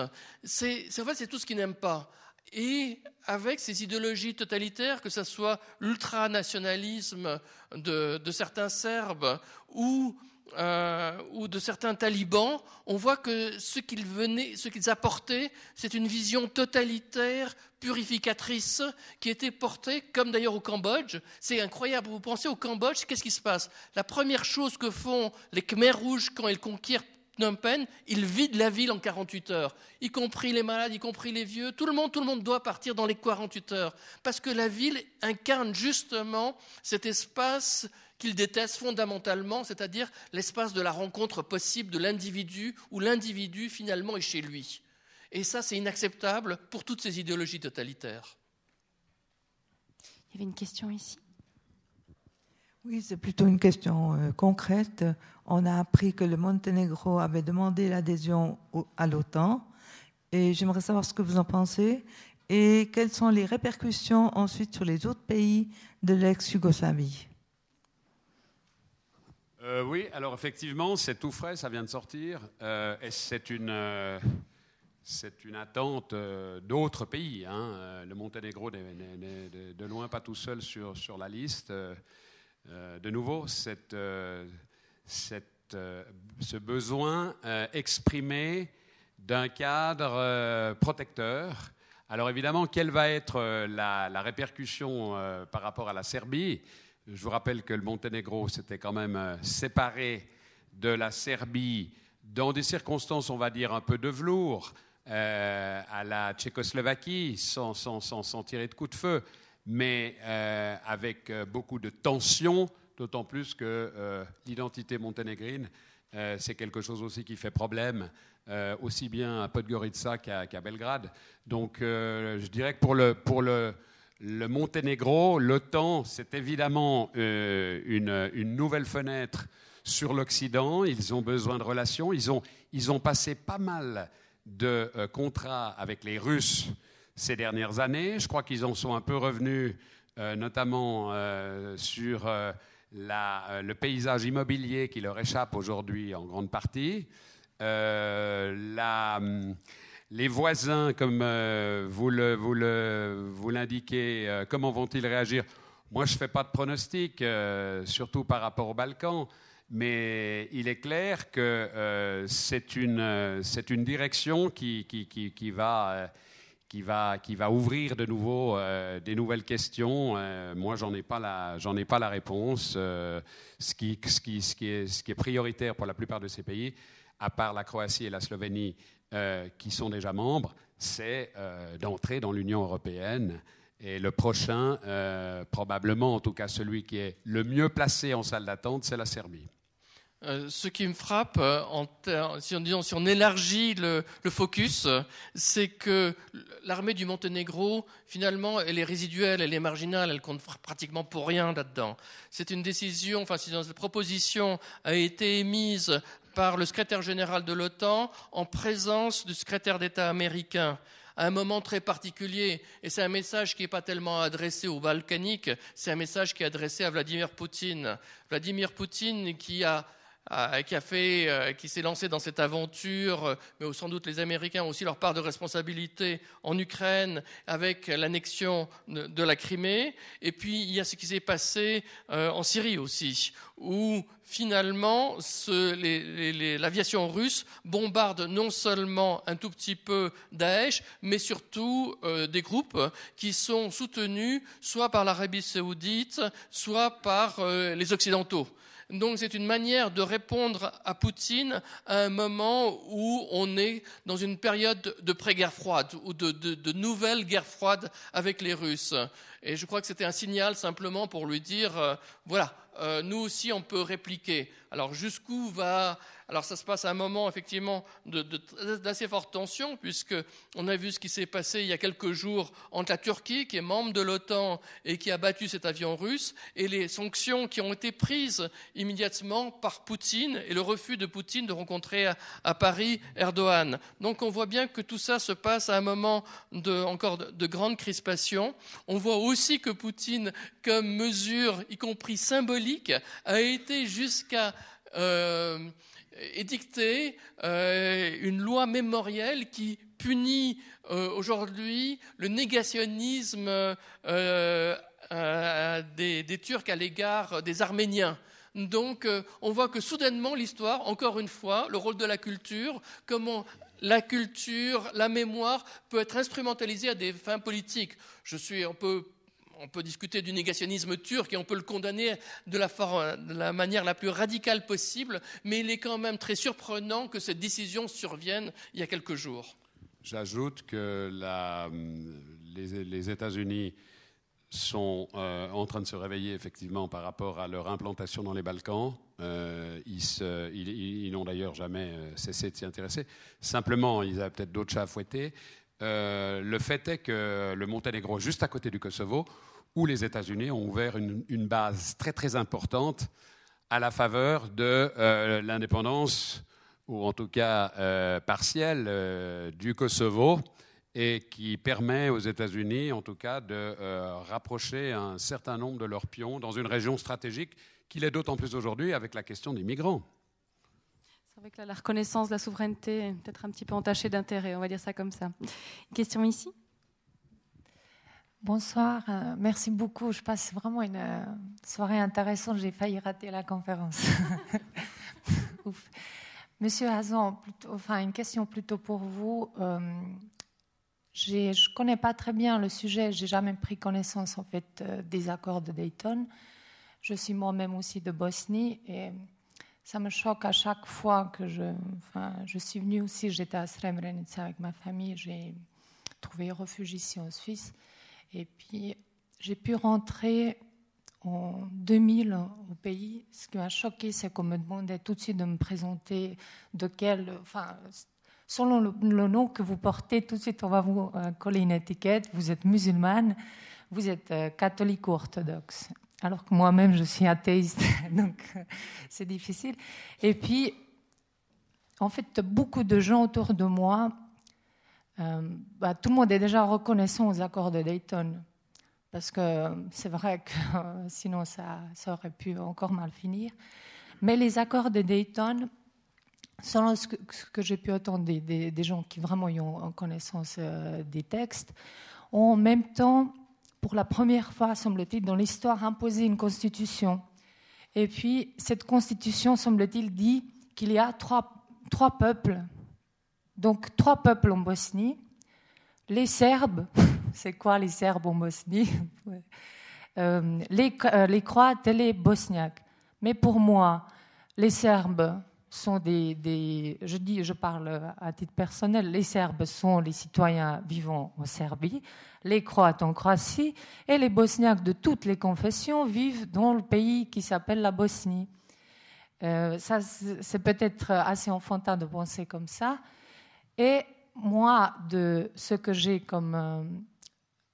c'est en fait c'est tout ce qu'ils n'aiment pas. Et avec ces idéologies totalitaires, que ce soit l'ultranationalisme de, certains Serbes ou euh, ou de certains talibans, on voit que ce qu'ils venaient, ce qu'ils apportaient, c'est une vision totalitaire, purificatrice, qui était portée, comme d'ailleurs au Cambodge. C'est incroyable. Vous pensez au Cambodge, qu'est-ce qui se passe? La première chose que font les Khmers rouges quand ils conquièrent Phnom Penh, ils vident la ville en 48 heures, y compris les malades, y compris les vieux. Tout le monde, tout le monde doit partir dans les 48 heures, parce que la ville incarne justement cet espace qu'il déteste fondamentalement, c'est-à-dire l'espace de la rencontre possible de l'individu, où l'individu finalement est chez lui. Et ça, c'est inacceptable pour toutes ces idéologies totalitaires. Il y avait une question ici. Oui, c'est plutôt une question euh, concrète. On a appris que le Monténégro avait demandé l'adhésion à l'OTAN et j'aimerais savoir ce que vous en pensez et quelles sont les répercussions ensuite sur les autres pays de l'ex-Yougoslavie? Euh, oui, alors effectivement, c'est tout frais, ça vient de sortir. Euh, et c'est une, une attente d'autres pays. Hein. Le Monténégro n'est de loin pas tout seul sur, sur la liste. Euh, de nouveau euh, euh, ce besoin exprimé d'un cadre protecteur. Alors évidemment, quelle va être la, répercussion par rapport à la Serbie? Je vous rappelle que le Monténégro s'était quand même séparé de la Serbie dans des circonstances, on va dire, un peu de velours, à la Tchécoslovaquie, sans, sans, tirer de coups de feu mais euh, avec euh, beaucoup de tension, d'autant plus que euh, l'identité monténégrine, c'est quelque chose aussi qui fait problème, aussi bien à Podgorica qu'à Belgrade. Donc je dirais que pour le, Monténégro, l'OTAN, c'est évidemment une, nouvelle fenêtre sur l'Occident. Ils ont besoin de relations. Ils ont passé pas mal de contrats avec les Russes ces dernières années. Je crois qu'ils en sont un peu revenus, euh, notamment euh, sur euh, le paysage immobilier qui leur échappe aujourd'hui en grande partie. Hum, les voisins, comme vous, l'indiquez, comment vont-ils réagir? Moi, je ne fais pas de pronostic, surtout par rapport aux Balkans, mais il est clair que c'est une, direction qui va qui va, ouvrir de nouveau euh, des nouvelles questions. Euh, moi, j'en ai pas la, ai pas la réponse. Euh, ce, qui, est, prioritaire pour la plupart de ces pays, à part la Croatie et la Slovénie, qui sont déjà membres, c'est d'entrer dans l'Union européenne. Et le prochain, probablement, en tout cas celui qui est le mieux placé en salle d'attente, c'est la Serbie. Euh, ce qui me frappe, euh, si, on, si, on, élargit le, focus, c'est que l'armée du Monténégro, finalement, elle est résiduelle, elle est marginale, elle compte pratiquement pour rien là-dedans. C'est une décision, enfin, cette proposition a été émise par le secrétaire général de l'OTAN en présence du secrétaire d'État américain à un moment très particulier. Et c'est un message qui n'est pas tellement adressé aux Balkaniques, c'est un message qui est adressé à Vladimir Poutine. Vladimir Poutine qui a qui a fait, euh, qui s'est lancé dans cette aventure, euh, mais sans doute les Américains ont aussi leur part de responsabilité en Ukraine avec l'annexion de, la Crimée. Et puis il y a ce qui s'est passé en Syrie aussi, où finalement l'aviation russe bombarde non seulement un tout petit peu Daesh, mais surtout des groupes qui sont soutenus soit par l'Arabie saoudite, soit par les Occidentaux. Donc c'est une manière de répondre à Poutine à un moment où on est dans une période de pré-guerre froide ou de, nouvelle guerre froide avec les Russes. Et je crois que c'était un signal simplement pour lui dire, euh, voilà, euh, nous aussi on peut répliquer. Alors jusqu'où va alors ça se passe à un moment effectivement d'assez forte tension, puisqu'on a vu ce qui s'est passé il y a quelques jours entre la Turquie, qui est membre de l'OTAN et qui a battu cet avion russe, et les sanctions qui ont été prises immédiatement par Poutine et le refus de Poutine de rencontrer à, Paris Erdogan. Donc on voit bien que tout ça se passe à un moment de, encore de, grande crispation. On voit aussi que Poutine, comme mesure, y compris symbolique, a été jusqu'à euh, édicté euh, une loi mémorielle qui punit euh, aujourd'hui le négationnisme des, des, Turcs à l'égard des Arméniens. Donc on voit que soudainement l'histoire, encore une fois, le rôle de la culture, comment la culture, la mémoire peut être instrumentalisée à des fins politiques. Je suis un peu on peut discuter du négationnisme turc et on peut le condamner de la, manière la plus radicale possible, mais il est quand même très surprenant que cette décision survienne il y a quelques jours. J'ajoute que les, États-Unis sont euh, en train de se réveiller effectivement par rapport à leur implantation dans les Balkans. Euh, ils, n'ont d'ailleurs jamais euh, cessé de s'y intéresser. Simplement, ils avaient peut-être d'autres chats à fouetter. Euh, le fait est que le Monténégro, juste à côté du Kosovo, où les États-Unis ont ouvert une, base très très importante à la faveur de euh, l'indépendance, ou en tout cas euh, partielle, du Kosovo, et qui permet aux États-Unis, en tout cas, de rapprocher un certain nombre de leurs pions dans une région stratégique qu'il est d'autant plus aujourd'hui avec la question des migrants. Que la reconnaissance la souveraineté peut-être un petit peu entachée d'intérêt, on va dire ça comme ça. Une question ici? Bonsoir, euh, merci beaucoup. Je passe vraiment une euh, soirée intéressante. J'ai failli rater la conférence. Monsieur Hazan, enfin, une question plutôt pour vous. Euh, je ne connais pas très bien le sujet, j'ai jamais pris connaissance en fait des accords de Dayton. Je suis moi-même aussi de Bosnie et ça me choque à chaque fois que je, suis venue aussi, j'étais à Srebrenica avec ma famille, j'ai trouvé refuge ici en Suisse. Et puis, j'ai pu rentrer en 2000 au pays. Ce qui m'a choqué, c'est qu'on me demandait tout de suite de me présenter de quel, enfin, selon le, nom que vous portez, tout de suite, on va vous euh, coller une étiquette. Vous êtes musulmane, vous êtes euh, catholique ou orthodoxe alors que moi-même je suis athéiste, donc c'est difficile. Et puis, en fait, beaucoup de gens autour de moi, euh, bah, tout le monde est déjà reconnaissant aux accords de Dayton, parce que c'est vrai que sinon ça, aurait pu encore mal finir. Mais les accords de Dayton, selon ce que, j'ai pu entendre des, gens qui vraiment y ont connaissance euh, des textes, ont en même temps pour la première fois, semble-t-il, dans l'histoire, imposé une constitution. Et puis, cette constitution, semble-t-il, dit qu'il y a trois, trois peuples. Donc, trois peuples en Bosnie. Les Serbes, c'est quoi les Serbes en Bosnie? Euh, les, euh, les Croates et les Bosniaques. Mais pour moi, les Serbes, sont des, je dis, je parle à titre personnel, les Serbes sont les citoyens vivant en Serbie, les Croates en Croatie et les Bosniaques de toutes les confessions vivent dans le pays qui s'appelle la Bosnie. Euh, ça, c'est peut-être assez enfantin de penser comme ça. Et moi, de ce que j'ai comme euh,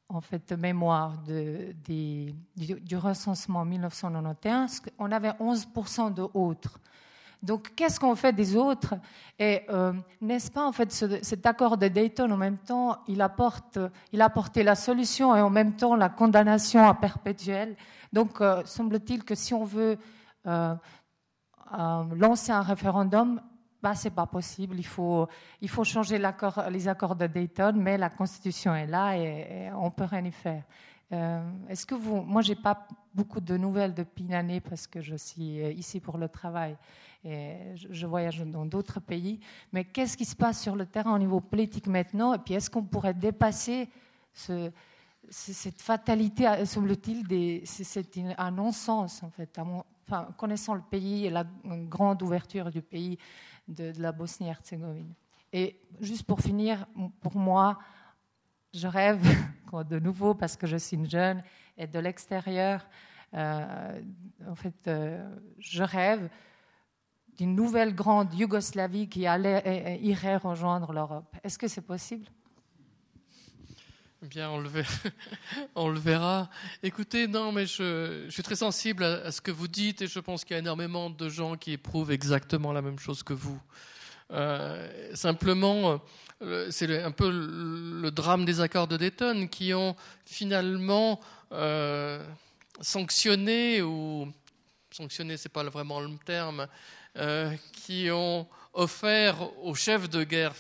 en fait mémoire du, du recensement 1991, on avait 11% de autres. Donc, qu'est-ce qu'on fait des autres Et euh, n'est-ce pas, en fait, cet accord de Dayton, en même temps, il apporte, il a apporté la solution et en même temps la condamnation à perpétuelle. Donc, euh, semble-t-il que si on veut euh, lancer un référendum, bah, c'est pas possible. Il faut, il faut changer les accords de Dayton, mais la Constitution est là et, et on peut rien y faire. Est-ce que vous, moi, j'ai pas beaucoup de nouvelles depuis une année parce que je suis ici pour le travail et je voyage dans d'autres pays. Mais qu'est-ce qui se passe sur le terrain au niveau politique maintenant? Et puis est-ce qu'on pourrait dépasser ce, cette fatalité, semble-t-il, c'est un non-sens en fait. enfin, connaissant le pays et la grande ouverture du pays de, la Bosnie-Herzégovine. Et juste pour finir, pour moi, je rêve de nouveau parce que je suis une jeune et de l'extérieur. Euh, en fait, euh, je rêve d'une nouvelle grande Yougoslavie qui irait rejoindre l'Europe. Est-ce que c'est possible? Bien, on le, verra. on le verra. Écoutez, non, mais je, suis très sensible à, ce que vous dites et je pense qu'il y a énormément de gens qui éprouvent exactement la même chose que vous. Euh, simplement, euh, c'est un peu le, drame des accords de Dayton qui ont finalement euh, sanctionné ou sanctionné, c'est pas vraiment le terme, qui ont offert aux chefs de guerre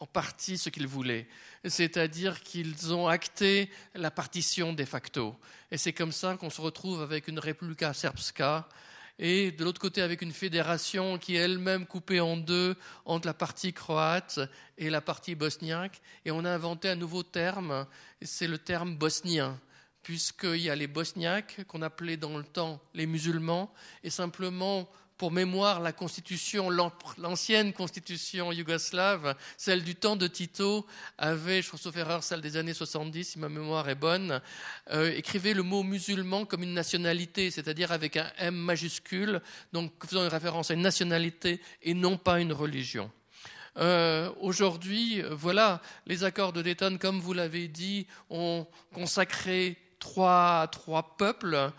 en partie ce qu'ils voulaient, c'est-à-dire qu'ils ont acté la partition de facto. Et c'est comme ça qu'on se retrouve avec une Republika Srpska et de l'autre côté avec une fédération qui est elle-même coupée en deux entre la partie croate et la partie bosniaque. Et on a inventé un nouveau terme, c'est le terme bosnien puisqu'il y a les bosniaques qu'on appelait dans le temps les musulmans, et simplement pour mémoire, la constitution, l'ancienne constitution yougoslave, celle du temps de Tito, avait, je sauf erreur, celle des années 70, si ma mémoire est bonne, euh, écrivait le mot musulman comme une nationalité, c'est-à-dire avec un M majuscule, donc faisant une référence à une nationalité et non pas une religion. Euh, aujourd'hui, voilà, les accords de Dayton, comme vous l'avez dit, ont consacré trois peuples.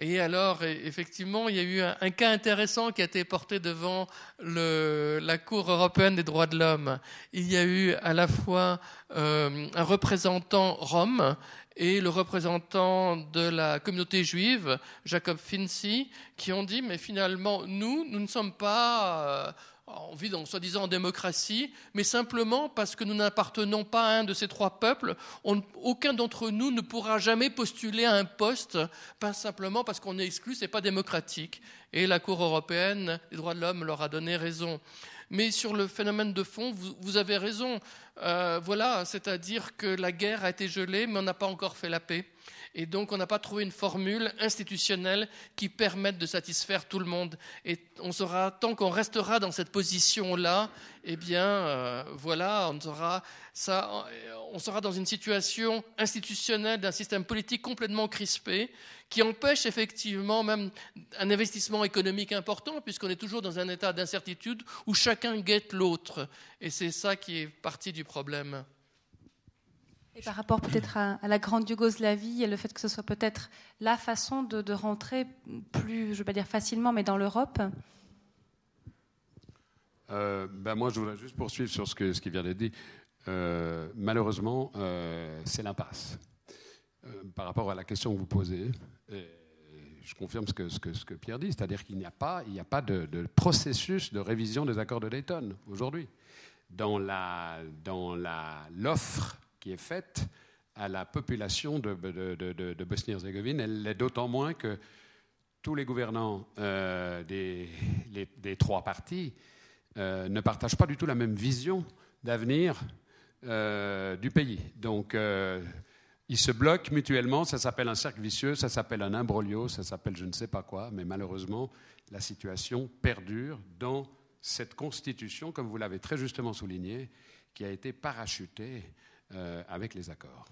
Et alors, e, effectivement, il y a eu un, cas intéressant qui a été porté devant la Cour européenne des droits de l'homme. Il y a eu à la fois euh, un représentant rome et le représentant de la communauté juive, Jacob Finzi, qui ont dit, mais finalement, nous, nous ne sommes pas... Euh, on vit donc soi-disant en démocratie, mais simplement parce que nous n'appartenons pas à un de ces trois peuples, aucun d'entre nous ne pourra jamais postuler à un poste, pas simplement parce qu'on est exclu, c'est pas démocratique. Et la Cour européenne des droits de l'homme leur a donné raison. Mais sur le phénomène de fond, vous, avez raison. Euh, voilà, c'est-à-dire que la guerre a été gelée, mais on n'a pas encore fait la paix. Et donc, on n'a pas trouvé une formule institutionnelle qui permette de satisfaire tout le monde. Et on sera, tant qu'on restera dans cette position-là, eh bien, euh, voilà, on sera, ça, on sera dans une situation institutionnelle d'un système politique complètement crispé qui empêche effectivement même un investissement économique important, puisqu'on est toujours dans un état d'incertitude où chacun guette l'autre. Et c'est ça qui est partie du problème. Par rapport peut-être à, la grande Yougoslavie et le fait que ce soit peut-être la façon de, rentrer plus, je ne veux pas dire facilement, mais dans l'Europe euh, ben Moi, je voudrais juste poursuivre sur ce, que, ce qui vient d'être dit. Euh, malheureusement, euh, c'est l'impasse. par rapport à la question que vous posez, je confirme ce que, Pierre dit, c'est-à-dire qu'il n'y a pas, de, processus de révision des accords de Dayton aujourd'hui. Dans l'offre est faite à la population de, Bosnie-Herzégovine. Elle l'est d'autant moins que tous les gouvernants euh, des, des, trois partis euh, ne partagent pas du tout la même vision d'avenir euh, du pays. Donc, ils se bloquent mutuellement, ça s'appelle un cercle vicieux, ça s'appelle un imbroglio, ça s'appelle je ne sais pas quoi, mais malheureusement, la situation perdure dans cette constitution, comme vous l'avez très justement souligné, qui a été parachutée euh, avec les accords.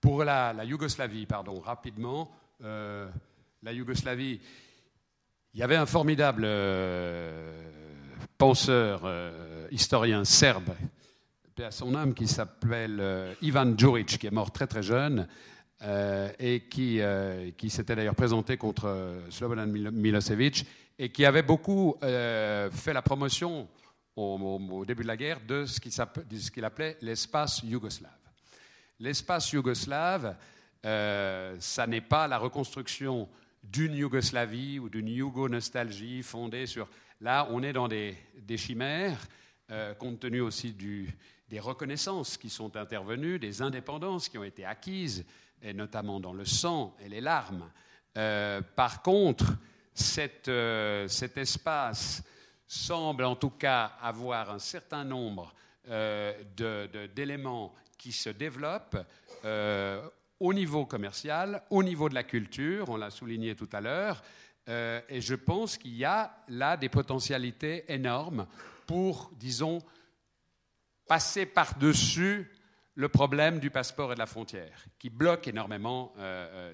Pour la, Yougoslavie, pardon, rapidement, euh, la Yougoslavie, il y avait un formidable euh, penseur, historien serbe, à son âme, qui s'appelle Ivan Djuric, qui est mort très très jeune, et qui, qui s'était d'ailleurs présenté contre Slobodan Milosevic, et qui avait beaucoup fait la promotion au, début de la guerre de ce qu'il appelait l'espace yougoslave. L'espace yougoslave, euh, ça n'est pas la reconstruction d'une Yougoslavie ou d'une Yougo-nostalgie fondée sur... Là, on est dans des, chimères, euh, compte tenu aussi des reconnaissances qui sont intervenues, des indépendances qui ont été acquises, et notamment dans le sang et les larmes. Euh, par contre, cet espace semble en tout cas avoir un certain nombre euh, d'éléments qui se développent euh, au niveau commercial, au niveau de la culture, on l'a souligné tout à l'heure, euh, et je pense qu'il y a là des potentialités énormes pour, disons, passer par-dessus le problème du passeport et de la frontière, qui bloque énormément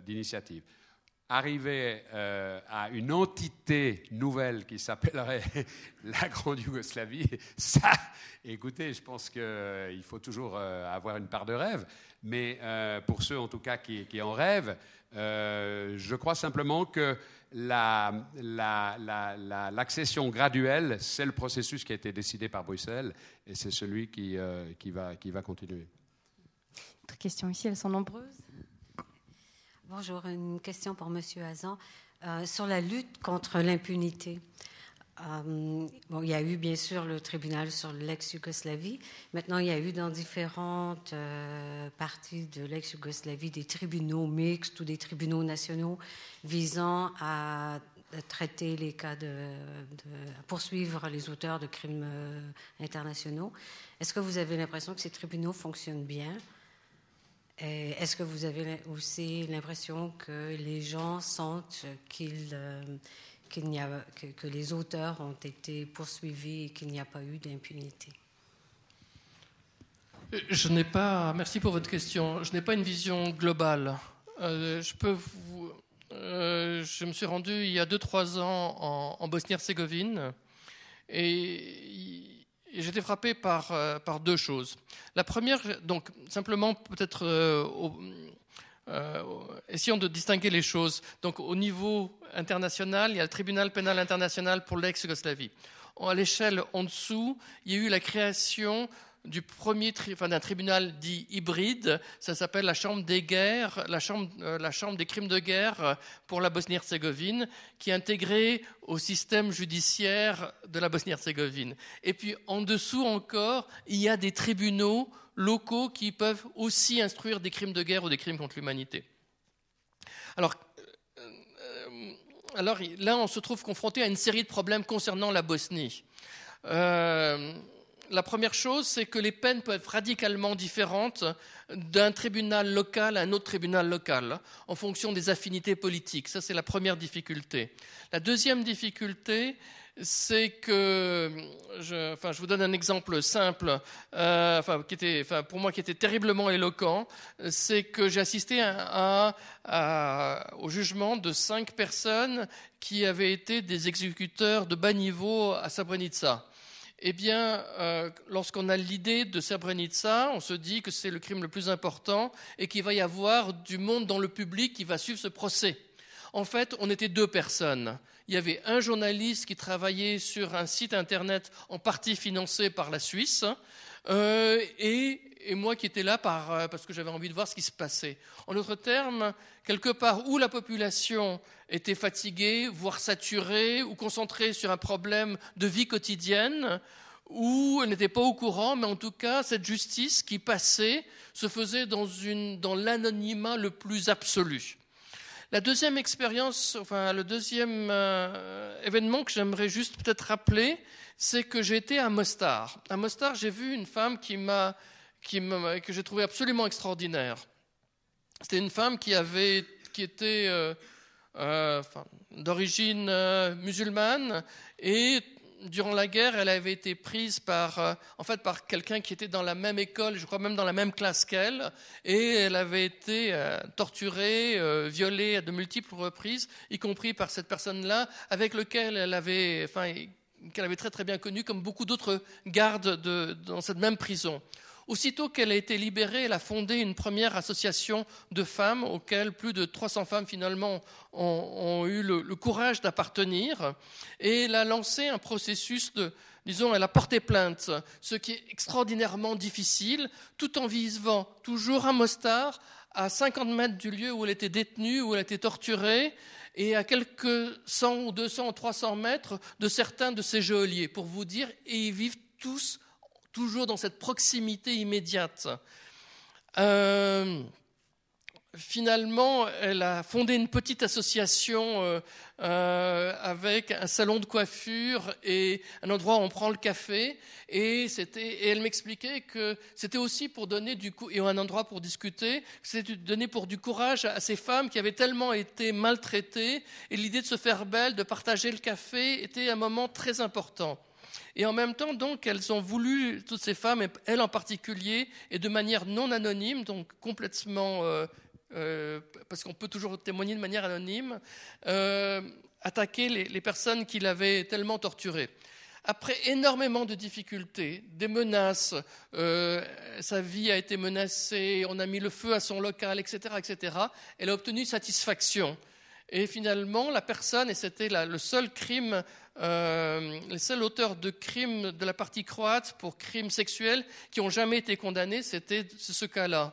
d'initiatives arriver euh, à une entité nouvelle qui s'appellerait la Grande Yougoslavie, ça, écoutez, je pense qu'il euh, faut toujours euh, avoir une part de rêve, mais pour ceux en tout cas qui, en rêvent, je crois simplement que l'accession graduelle, c'est le processus qui a été décidé par Bruxelles et c'est celui qui, va continuer. D'autres questions ici, elles sont nombreuses. Bonjour, une question pour Monsieur Hazan euh, sur la lutte contre l'impunité. Euh, bon, il y a eu bien sûr le tribunal sur l'ex-Yougoslavie. Maintenant, il y a eu dans différentes euh, parties de l'ex-Yougoslavie des tribunaux mixtes ou des tribunaux nationaux visant à traiter les cas de, poursuivre les auteurs de crimes internationaux. Est-ce que vous avez l'impression que ces tribunaux fonctionnent bien? Est-ce que vous avez aussi l'impression que les gens sentent euh, qu'il, a, que, les auteurs ont été poursuivis et qu'il n'y a pas eu d'impunité? Je n'ai pas. Merci pour votre question. Je n'ai pas une vision globale. Euh, je peux vous. je me suis rendu il y a 2-3 ans en, Bosnie-Herzégovine et j'étais frappé par, euh, par deux choses. La première, donc simplement peut-être euh, euh, essayons de distinguer les choses. Donc au niveau international, il y a le tribunal pénal international pour l'ex-Yougoslavie. À l'échelle en dessous, il y a eu la création du premier enfin, d'un tribunal dit hybride, ça s'appelle la Chambre des guerres, la Chambre, euh, la chambre des crimes de guerre pour la Bosnie-Herzégovine, qui est intégrée au système judiciaire de la Bosnie-Herzégovine. Et puis en dessous encore, il y a des tribunaux locaux qui peuvent aussi instruire des crimes de guerre ou des crimes contre l'humanité. Alors, euh, alors là, on se trouve confronté à une série de problèmes concernant la Bosnie. Euh, la première chose, c'est que les peines peuvent être radicalement différentes d'un tribunal local à un autre tribunal local, en fonction des affinités politiques. Ça, c'est la première difficulté. La deuxième difficulté, c'est que, je, vous donne un exemple simple, euh, qui était, pour moi qui était terriblement éloquent, c'est que j'ai assisté au jugement de cinq personnes qui avaient été des exécuteurs de bas niveau à Srebrenica. Eh bien, euh, lorsqu'on a l'idée de Srebrenica, on se dit que c'est le crime le plus important et qu'il va y avoir du monde dans le public qui va suivre ce procès. En fait, on était deux personnes. Il y avait un journaliste qui travaillait sur un site internet en partie financé par la Suisse euh, et, moi qui étais là euh, parce que j'avais envie de voir ce qui se passait. En d'autres termes, quelque part où la population était fatiguée, voire saturée, ou concentrée sur un problème de vie quotidienne, où elle n'était pas au courant, mais en tout cas, cette justice qui passait se faisait dans, dans l'anonymat le plus absolu. La deuxième expérience, enfin le deuxième euh, événement que j'aimerais juste peut-être rappeler, c'est que j'ai été à Mostar. À Mostar, j'ai vu une femme qui m'a, que j'ai trouvé absolument extraordinaire. C'était une femme qui avait, qui était euh, euh, d'origine musulmane et durant la guerre, elle avait été prise par, euh, en fait, par quelqu'un qui était dans la même école, je crois même dans la même classe qu'elle, et elle avait été euh, torturée, euh, violée à de multiples reprises, y compris par cette personne-là, avec lequel elle avait, qu'elle avait très très bien connu, comme beaucoup d'autres gardes de, dans cette même prison. Aussitôt qu'elle a été libérée, elle a fondé une première association de femmes auxquelles plus de 300 femmes finalement ont, eu le, courage d'appartenir. Et elle a lancé un processus de, disons, elle a porté plainte, ce qui est extraordinairement difficile, tout en vivant toujours à Mostar, à 50 mètres du lieu où elle était détenue, où elle été torturée, et à quelques 100 ou 200 ou 300 mètres de certains de ses geôliers, pour vous dire, et ils vivent tous toujours dans cette proximité immédiate. Euh, finalement, elle a fondé une petite association euh, euh, avec un salon de coiffure et un endroit où on prend le café. Et, elle m'expliquait que c'était aussi pour donner du et un endroit pour discuter, c'était donner pour du courage à ces femmes qui avaient tellement été maltraitées. Et l'idée de se faire belle, de partager le café, était un moment très important. Et en même temps, donc, elles ont voulu, toutes ces femmes, elles en particulier, et de manière non anonyme, donc complètement, euh, euh, parce qu'on peut toujours témoigner de manière anonyme, euh, attaquer les, les, personnes qui l'avaient tellement torturée. Après énormément de difficultés, des menaces, sa vie a été menacée, on a mis le feu à son local, etc., etc., elle a obtenu satisfaction. Et finalement, la personne, et c'était le seul crime euh, les seuls auteurs de crimes de la partie croate pour crimes sexuels qui ont jamais été condamnés, c'était ce cas-là.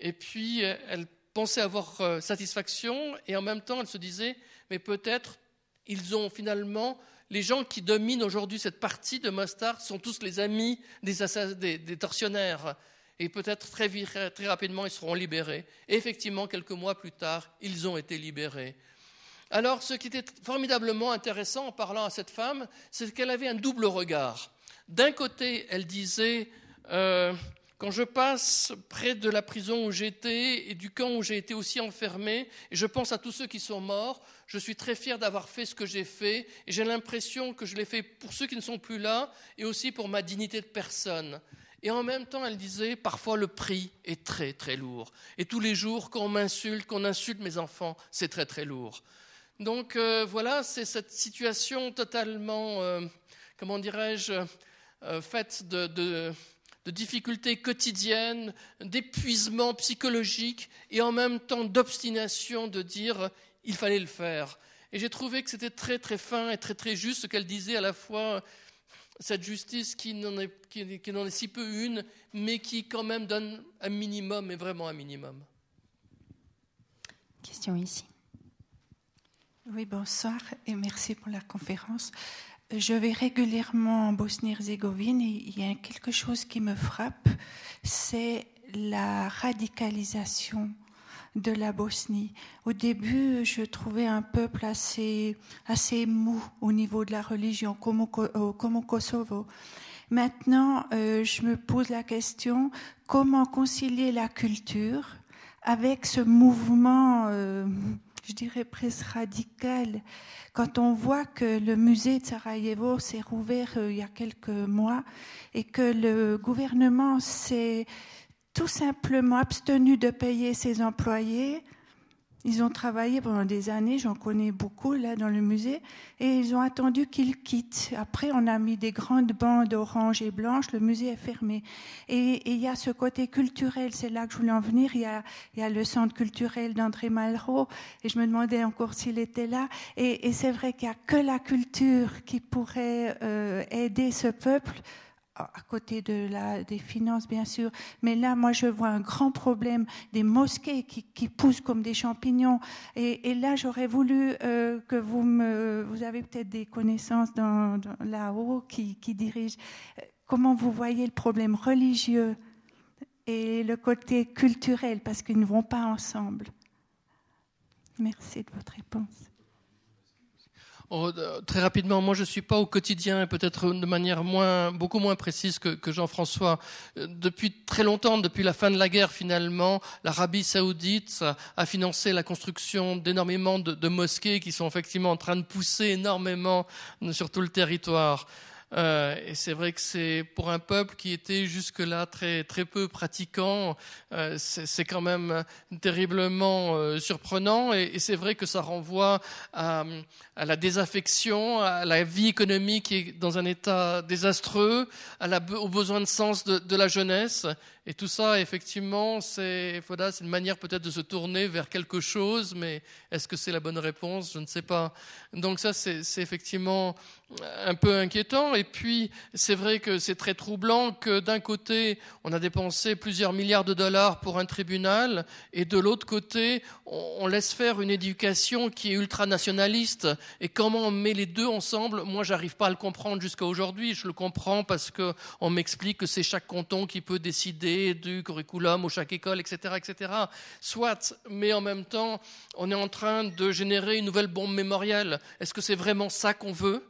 Et puis, euh, elle pensait avoir euh, satisfaction et en même temps, elle se disait, mais peut-être ils ont finalement, les gens qui dominent aujourd'hui cette partie de Mostar sont tous les amis des, des tortionnaires. Et peut-être très, très rapidement, ils seront libérés. Et effectivement, quelques mois plus tard, ils ont été libérés. Alors, ce qui était formidablement intéressant en parlant à cette femme, c'est qu'elle avait un double regard. D'un côté, elle disait euh, Quand je passe près de la prison où j'étais et du camp où j'ai été aussi enfermée, et je pense à tous ceux qui sont morts, je suis très fière d'avoir fait ce que j'ai fait, et j'ai l'impression que je l'ai fait pour ceux qui ne sont plus là, et aussi pour ma dignité de personne. Et en même temps, elle disait, parfois le prix est très très lourd. Et tous les jours, qu'on m'insulte, qu'on insulte mes enfants, c'est très très lourd. Donc euh, voilà, c'est cette situation totalement, euh, comment dirais-je, faite de, difficultés quotidiennes, d'épuisement psychologique et en même temps d'obstination de dire il fallait le faire. Et j'ai trouvé que c'était très très fin et très très juste ce qu'elle disait à la fois cette justice qui n'en est, est, si peu une, mais qui quand même donne un minimum, et vraiment un minimum. Question ici. Oui, bonsoir et merci pour la conférence. Je vais régulièrement en Bosnie-Herzégovine et il y a quelque chose qui me frappe, c'est la radicalisation de la Bosnie. Au début, je trouvais un peuple assez, assez mou au niveau de la religion, comme au, comme Kosovo. Maintenant, euh, je me pose la question, comment concilier la culture avec ce mouvement, euh, je dirais presque radical? Quand on voit que le musée de Sarajevo s'est rouvert euh, il y a quelques mois et que le gouvernement s'est tout simplement abstenu de payer ses employés. Ils ont travaillé pendant des années, j'en connais beaucoup là dans le musée, et ils ont attendu qu'ils quittent. Après, on a mis des grandes bandes orange et blanches, le musée est fermé. Et, il y a ce côté culturel, c'est là que je voulais en venir. Il y a, y a le centre culturel d'André Malraux, et je me demandais encore s'il était là. Et, c'est vrai qu'il n'y a que la culture qui pourrait euh, aider ce peuple à côté de la, des finances, bien sûr. Mais là, moi, je vois un grand problème des mosquées qui, qui poussent comme des champignons. Et, là, j'aurais voulu euh, que vous me... Vous avez peut-être des connaissances là-haut qui, qui dirigent. Comment vous voyez le problème religieux et le côté culturel, parce qu'ils ne vont pas ensemble Merci de votre réponse. Oh, très rapidement, moi je ne suis pas au quotidien et peut-être de manière moins, beaucoup moins précise que, Jean-François. Euh, depuis très longtemps, depuis la fin de la guerre finalement, l'Arabie saoudite a financé la construction d'énormément de, mosquées qui sont effectivement en train de pousser énormément sur tout le territoire. Euh, et c'est vrai que c'est pour un peuple qui était jusque-là très, très peu pratiquant, euh, c'est quand même terriblement euh, surprenant. Et, c'est vrai que ça renvoie à, la désaffection, à la vie économique qui est dans un état désastreux, à la, au besoin de sens de la jeunesse. Et tout ça, effectivement, c'est une manière peut-être de se tourner vers quelque chose, mais est-ce que c'est la bonne réponse? Je ne sais pas. Donc ça, c'est effectivement un peu inquiétant. Et puis, c'est vrai que c'est très troublant que d'un côté, on a dépensé plusieurs milliards de dollars pour un tribunal, et de l'autre côté, on laisse faire une éducation qui est ultranationaliste. Et comment on met les deux ensemble? Moi, j'arrive pas à le comprendre jusqu'à aujourd'hui. Je le comprends parce que on m'explique que c'est chaque canton qui peut décider du curriculum ou chaque école, etc., etc. Soit, mais en même temps, on est en train de générer une nouvelle bombe mémorielle. Est-ce que c'est vraiment ça qu'on veut?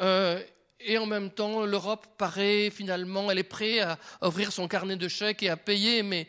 Euh, et en même temps, l'Europe paraît finalement, elle est prête à ouvrir son carnet de chèques et à payer, mais,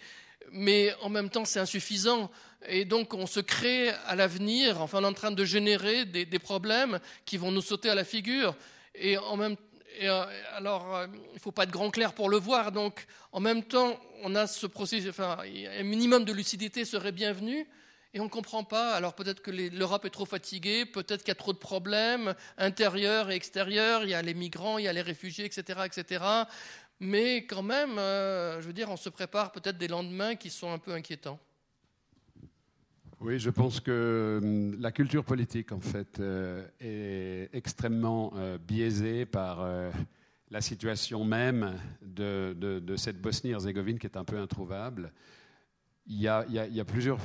mais en même temps, c'est insuffisant. Et donc, on se crée à l'avenir, enfin, on est en train de générer des, des, problèmes qui vont nous sauter à la figure. Et en même euh, alors, euh, il ne faut pas être grand clair pour le voir. Donc, en même temps, on a ce processus, enfin, un minimum de lucidité serait bienvenu. Et on ne comprend pas. Alors peut-être que l'Europe est trop fatiguée, peut-être qu'il y a trop de problèmes intérieurs et extérieurs. Il y a les migrants, il y a les réfugiés, etc., etc. Mais quand même, euh, je veux dire, on se prépare peut-être des lendemains qui sont un peu inquiétants. Oui, je pense que hum, la culture politique, en fait, euh, est extrêmement euh, biaisée par la situation même de, cette Bosnie-Herzégovine qui est un peu introuvable. Il y a, plusieurs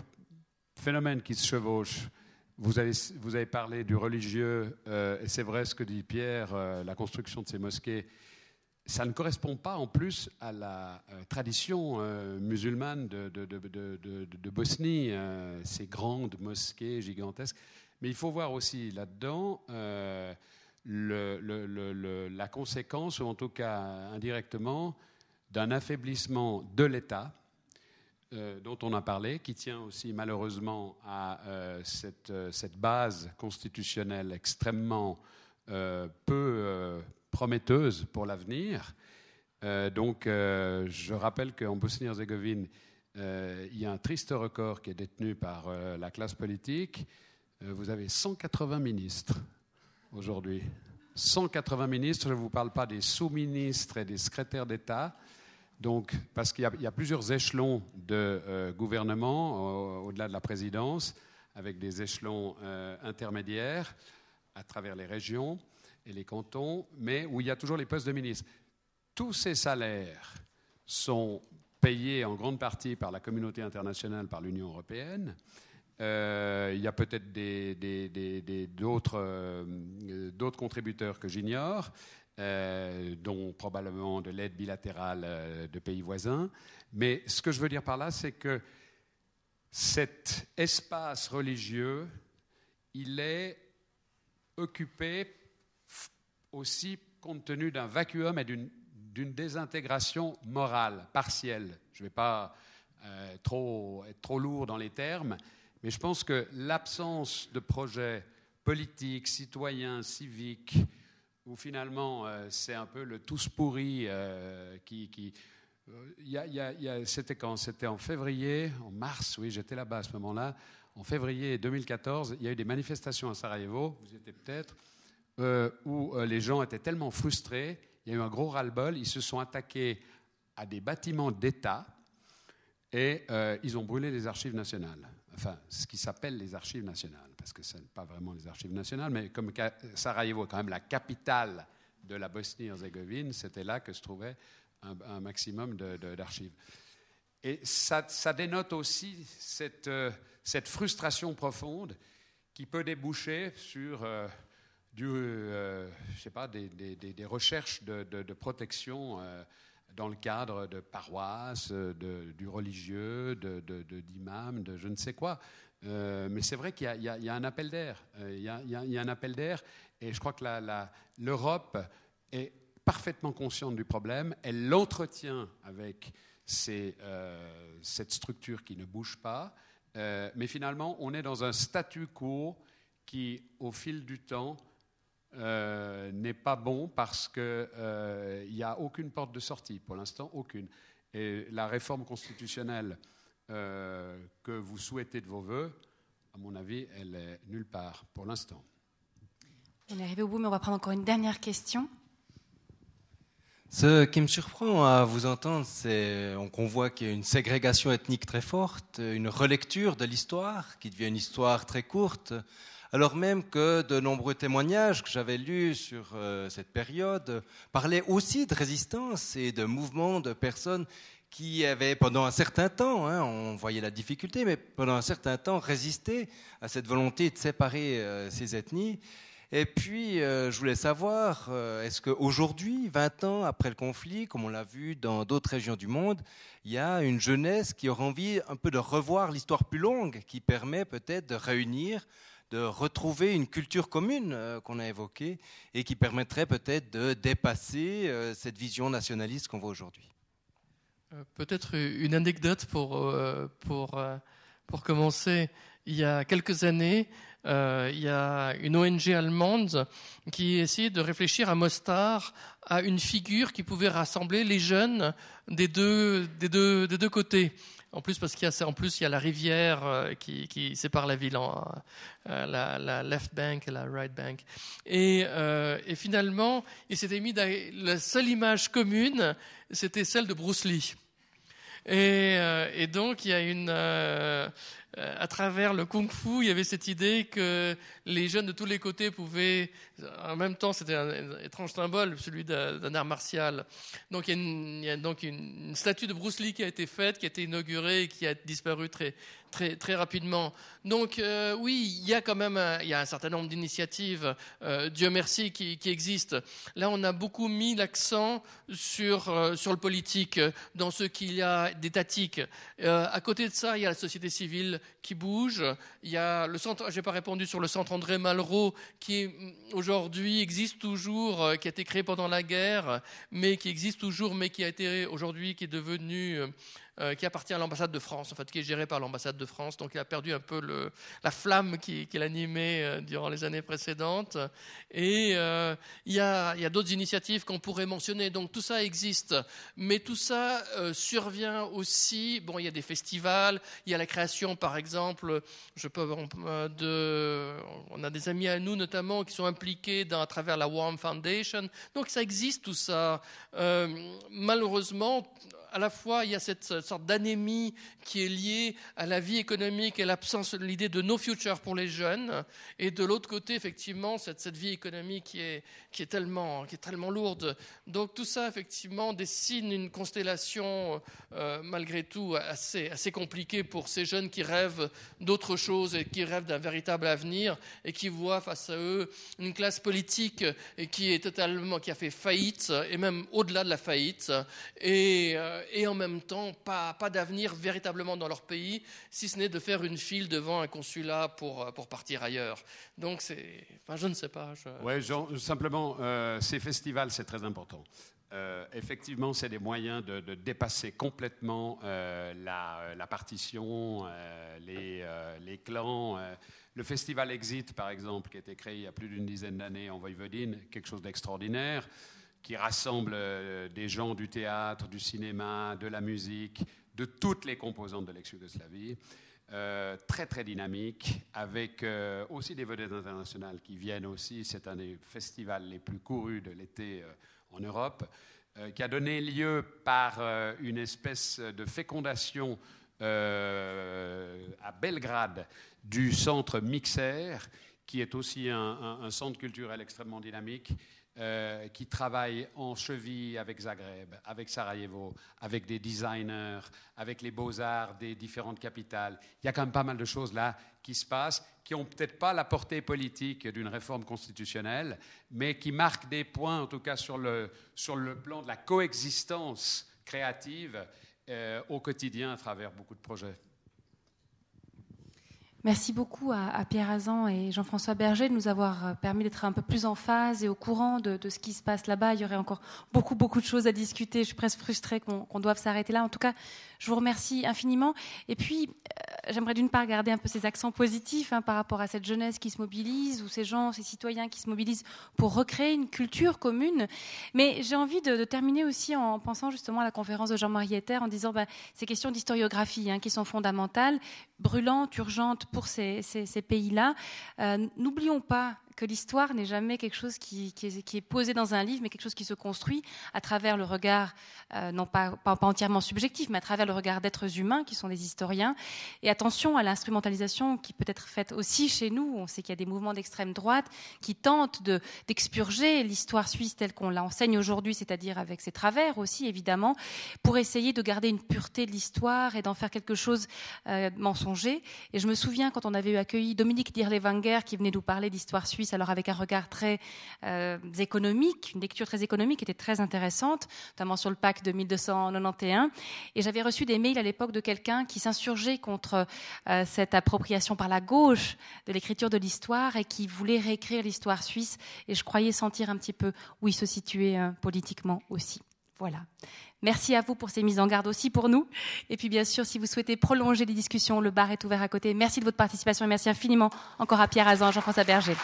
phénomènes qui se chevauchent. Vous avez, vous avez parlé du religieux, euh, et c'est vrai ce que dit Pierre, euh, la construction de ces mosquées, ça ne correspond pas en plus à la euh, tradition musulmane de, Bosnie, ces grandes mosquées gigantesques. Mais il faut voir aussi là-dedans la conséquence, ou en tout cas indirectement, d'un affaiblissement de l'État euh, dont on a parlé, qui tient aussi malheureusement à euh, euh, cette, base constitutionnelle extrêmement peu prometteuse pour l'avenir. donc, je rappelle qu'en Bosnie-Herzégovine, il y a un triste record qui est détenu par la classe politique. vous avez 180 ministres aujourd'hui. 180 ministres, je ne vous parle pas des sous-ministres et des secrétaires d'État. Donc, parce qu'il y, a plusieurs échelons de euh, gouvernement au-delà de la présidence, avec des échelons euh, intermédiaires à travers les régions et les cantons, mais où il y a toujours les postes de ministres. Tous ces salaires sont payés en grande partie par la communauté internationale, par l'Union européenne. Euh, il y a peut-être d'autres contributeurs que j'ignore. Euh, dont probablement de l'aide bilatérale euh, de pays voisins. Mais ce que je veux dire par là, c'est que cet espace religieux, il est occupé aussi compte tenu d'un vacuum et d'une désintégration morale partielle. Je ne vais pas euh, être trop lourd dans les termes, mais je pense que l'absence de projets politiques, citoyens, civiques, où finalement euh, c'est un peu le tous pourri euh, qui. qui c'était quand? C'était en février, en mars, oui, j'étais là-bas à ce moment-là. En février 2014, il y a eu des manifestations à Sarajevo, vous étiez peut-être, où les gens étaient tellement frustrés, il y a eu un gros ras-le-bol, ils se sont attaqués à des bâtiments d'État et ils ont brûlé les archives nationales enfin, ce qui s'appelle les archives nationales, parce que ce n'est pas vraiment les archives nationales, mais comme Sarajevo est quand même la capitale de la Bosnie-Herzégovine, c'était là que se trouvait un, maximum d'archives. Et ça, dénote aussi cette, euh, frustration profonde qui peut déboucher sur euh, du, euh, je sais pas, des, des, recherches de, protection dans le cadre de paroisses, de, du religieux, d'imams, de, de, je ne sais quoi. Euh, mais c'est vrai qu'il y, y, a un appel d'air. Euh, il, il, y a un appel d'air et je crois que l'Europe est parfaitement consciente du problème. Elle l'entretient avec euh, cette structure qui ne bouge pas. mais finalement, on est dans un statu quo qui, au fil du temps, euh, n'est pas bon parce qu'il euh, n'y a aucune porte de sortie, pour l'instant aucune. Et la réforme constitutionnelle euh, que vous souhaitez de vos voeux, à mon avis, elle est nulle part pour l'instant. On est arrivé au bout, mais on va prendre encore une dernière question. Ce qui me surprend à vous entendre, c'est qu'on voit qu'il y a une ségrégation ethnique très forte, une relecture de l'histoire qui devient une histoire très courte, alors même que de nombreux témoignages que j'avais lus sur euh, cette période parlaient aussi de résistance et de mouvements de personnes qui avaient pendant un certain temps, hein, on voyait la difficulté, mais pendant un certain temps résisté à cette volonté de séparer euh, ces ethnies. Et puis, euh, je voulais savoir, est-ce qu'aujourd'hui, 20 ans après le conflit, comme on l'a vu dans d'autres régions du monde, il y a une jeunesse qui aurait envie un peu de revoir l'histoire plus longue, qui permet peut-être de réunir de retrouver une culture commune euh, qu'on a évoquée et qui permettrait peut-être de dépasser euh, cette vision nationaliste qu'on voit aujourd'hui. Euh, peut-être une anecdote pour, pour, pour commencer. Il y a quelques années, il y a une ONG allemande qui essayait de réfléchir à Mostar à une figure qui pouvait rassembler les jeunes des deux, des deux, des deux côtés. En plus, parce qu'il y a, en plus, il y a la rivière euh, qui, sépare la ville en euh, la, left bank et la right bank. Et, euh, finalement, il s'était mis la seule image commune, c'était celle de Bruce Lee. Et, donc, il y a une à travers le kung-fu, il y avait cette idée que les jeunes de tous les côtés pouvaient, en même temps, c'était un, étrange symbole, celui d'un art martial. Donc il y a, donc une, statue de Bruce Lee qui a été faite, qui a été inaugurée et qui a disparu très, très, rapidement. Donc euh, oui, il y a quand même un, il y a un certain nombre d'initiatives, euh, Dieu merci, qui, qui, existent. Là, on a beaucoup mis l'accent sur, euh, sur le politique, dans ce qu'il y a d'étatique. à côté de ça, il y a la société civile qui bouge. Il y a le centre, j'ai pas répondu sur le centre André Malraux, qui mm, aujourd'hui existe toujours, qui a été créé pendant la guerre, mais qui existe toujours, mais qui a été aujourd'hui, qui est devenu euh, qui appartient à l'ambassade de France, en fait, qui est géré par l'ambassade de France. Donc il a perdu un peu la flamme qui, qui l'animait euh, durant les années précédentes. Et euh, il y a, d'autres initiatives qu'on pourrait mentionner. Donc tout ça existe, mais tout ça survient aussi. Bon, il y a des festivals, il y a la création, par exemple, on a des amis à nous notamment qui sont impliqués à travers la Warm Foundation. Donc ça existe tout ça. malheureusement, à la fois, il y a cette sorte d'anémie qui est liée à la vie économique et l'absence de l'idée de no future pour les jeunes, et de l'autre côté, effectivement, cette, cette, vie économique qui est, qui, est tellement, qui est tellement lourde. Donc tout ça, effectivement, dessine une constellation, euh, malgré tout, assez, assez compliquée pour ces jeunes qui rêvent d'autre chose et qui rêvent d'un véritable avenir et qui voient face à eux une classe politique qui est totalement, qui a fait faillite, et même au-delà de la faillite, et, euh, euh, et en même temps pas, d'avenir véritablement dans leur pays, si ce n'est de faire une file devant un consulat pour, euh, partir ailleurs. Donc, je ne sais pas. Oui, simplement, euh, ces festivals, c'est très important. effectivement, c'est des moyens de, dépasser complètement la, partition, les, les, clans. le festival Exit, par exemple, qui a été créé il y a plus d'une dizaine d'années en Voivodine, quelque chose d'extraordinaire qui rassemble euh, des gens du théâtre, du cinéma, de la musique, de toutes les composantes de l'ex-Yougoslavie. Euh, très très dynamique, avec euh, aussi des vedettes internationales qui viennent aussi. C'est un des festivals les plus courus de l'été en Europe, qui a donné lieu par une espèce de fécondation à Belgrade du centre Mixer, qui est aussi un centre culturel extrêmement dynamique euh, qui travaille en cheville avec Zagreb, avec Sarajevo, avec des designers, avec les beaux-arts des différentes capitales. Il y a quand même pas mal de choses là qui se passent, qui n'ont peut-être pas la portée politique d'une réforme constitutionnelle, mais qui marquent des points, en tout cas sur le, sur le plan de la coexistence créative euh, au quotidien à travers beaucoup de projets. Merci beaucoup à, Pierre Azan et Jean-François Berger de nous avoir euh, permis d'être un peu plus en phase et au courant de, ce qui se passe là-bas. Il y aurait encore beaucoup, beaucoup de choses à discuter. Je suis presque frustrée qu'on doive s'arrêter là. En tout cas, je vous remercie infiniment. Et puis, euh, j'aimerais d'une part garder un peu ces accents positifs hein, par rapport à cette jeunesse qui se mobilise ou ces gens, ces citoyens qui se mobilisent pour recréer une culture commune. Mais j'ai envie de, terminer aussi en pensant justement à la conférence de Jean-Marie Etter en disant bah, ces questions d'historiographie hein, qui sont fondamentales, brûlantes, urgentes pour ces, pays-là. Euh, n'oublions pas que l'histoire n'est jamais quelque chose qui, est, posé dans un livre, mais quelque chose qui se construit à travers le regard, euh, non pas, entièrement subjectif, mais à travers le regard d'êtres humains qui sont des historiens. Et attention à l'instrumentalisation qui peut être faite aussi chez nous. On sait qu'il y a des mouvements d'extrême droite qui tentent d'expurger l'histoire suisse telle qu'on l'enseigne aujourd'hui, c'est-à-dire avec ses travers aussi, évidemment, pour essayer de garder une pureté de l'histoire et d'en faire quelque chose euh, mensonger. Et je me souviens quand on avait eu accueilli Dominique Dirlewanger qui venait nous parler d'histoire alors avec un regard très euh, économique, une lecture très économique qui était très intéressante, notamment sur le pacte de 1291. Et j'avais reçu des mails à l'époque de quelqu'un qui s'insurgeait contre euh, cette appropriation par la gauche de l'écriture de l'histoire et qui voulait réécrire l'histoire suisse. Et je croyais sentir un petit peu où il se situait euh, politiquement aussi. Voilà. Merci à vous pour ces mises en garde aussi pour nous. Et puis bien sûr, si vous souhaitez prolonger les discussions, le bar est ouvert à côté. Merci de votre participation et merci infiniment encore à Pierre Azan, Jean-François Berger.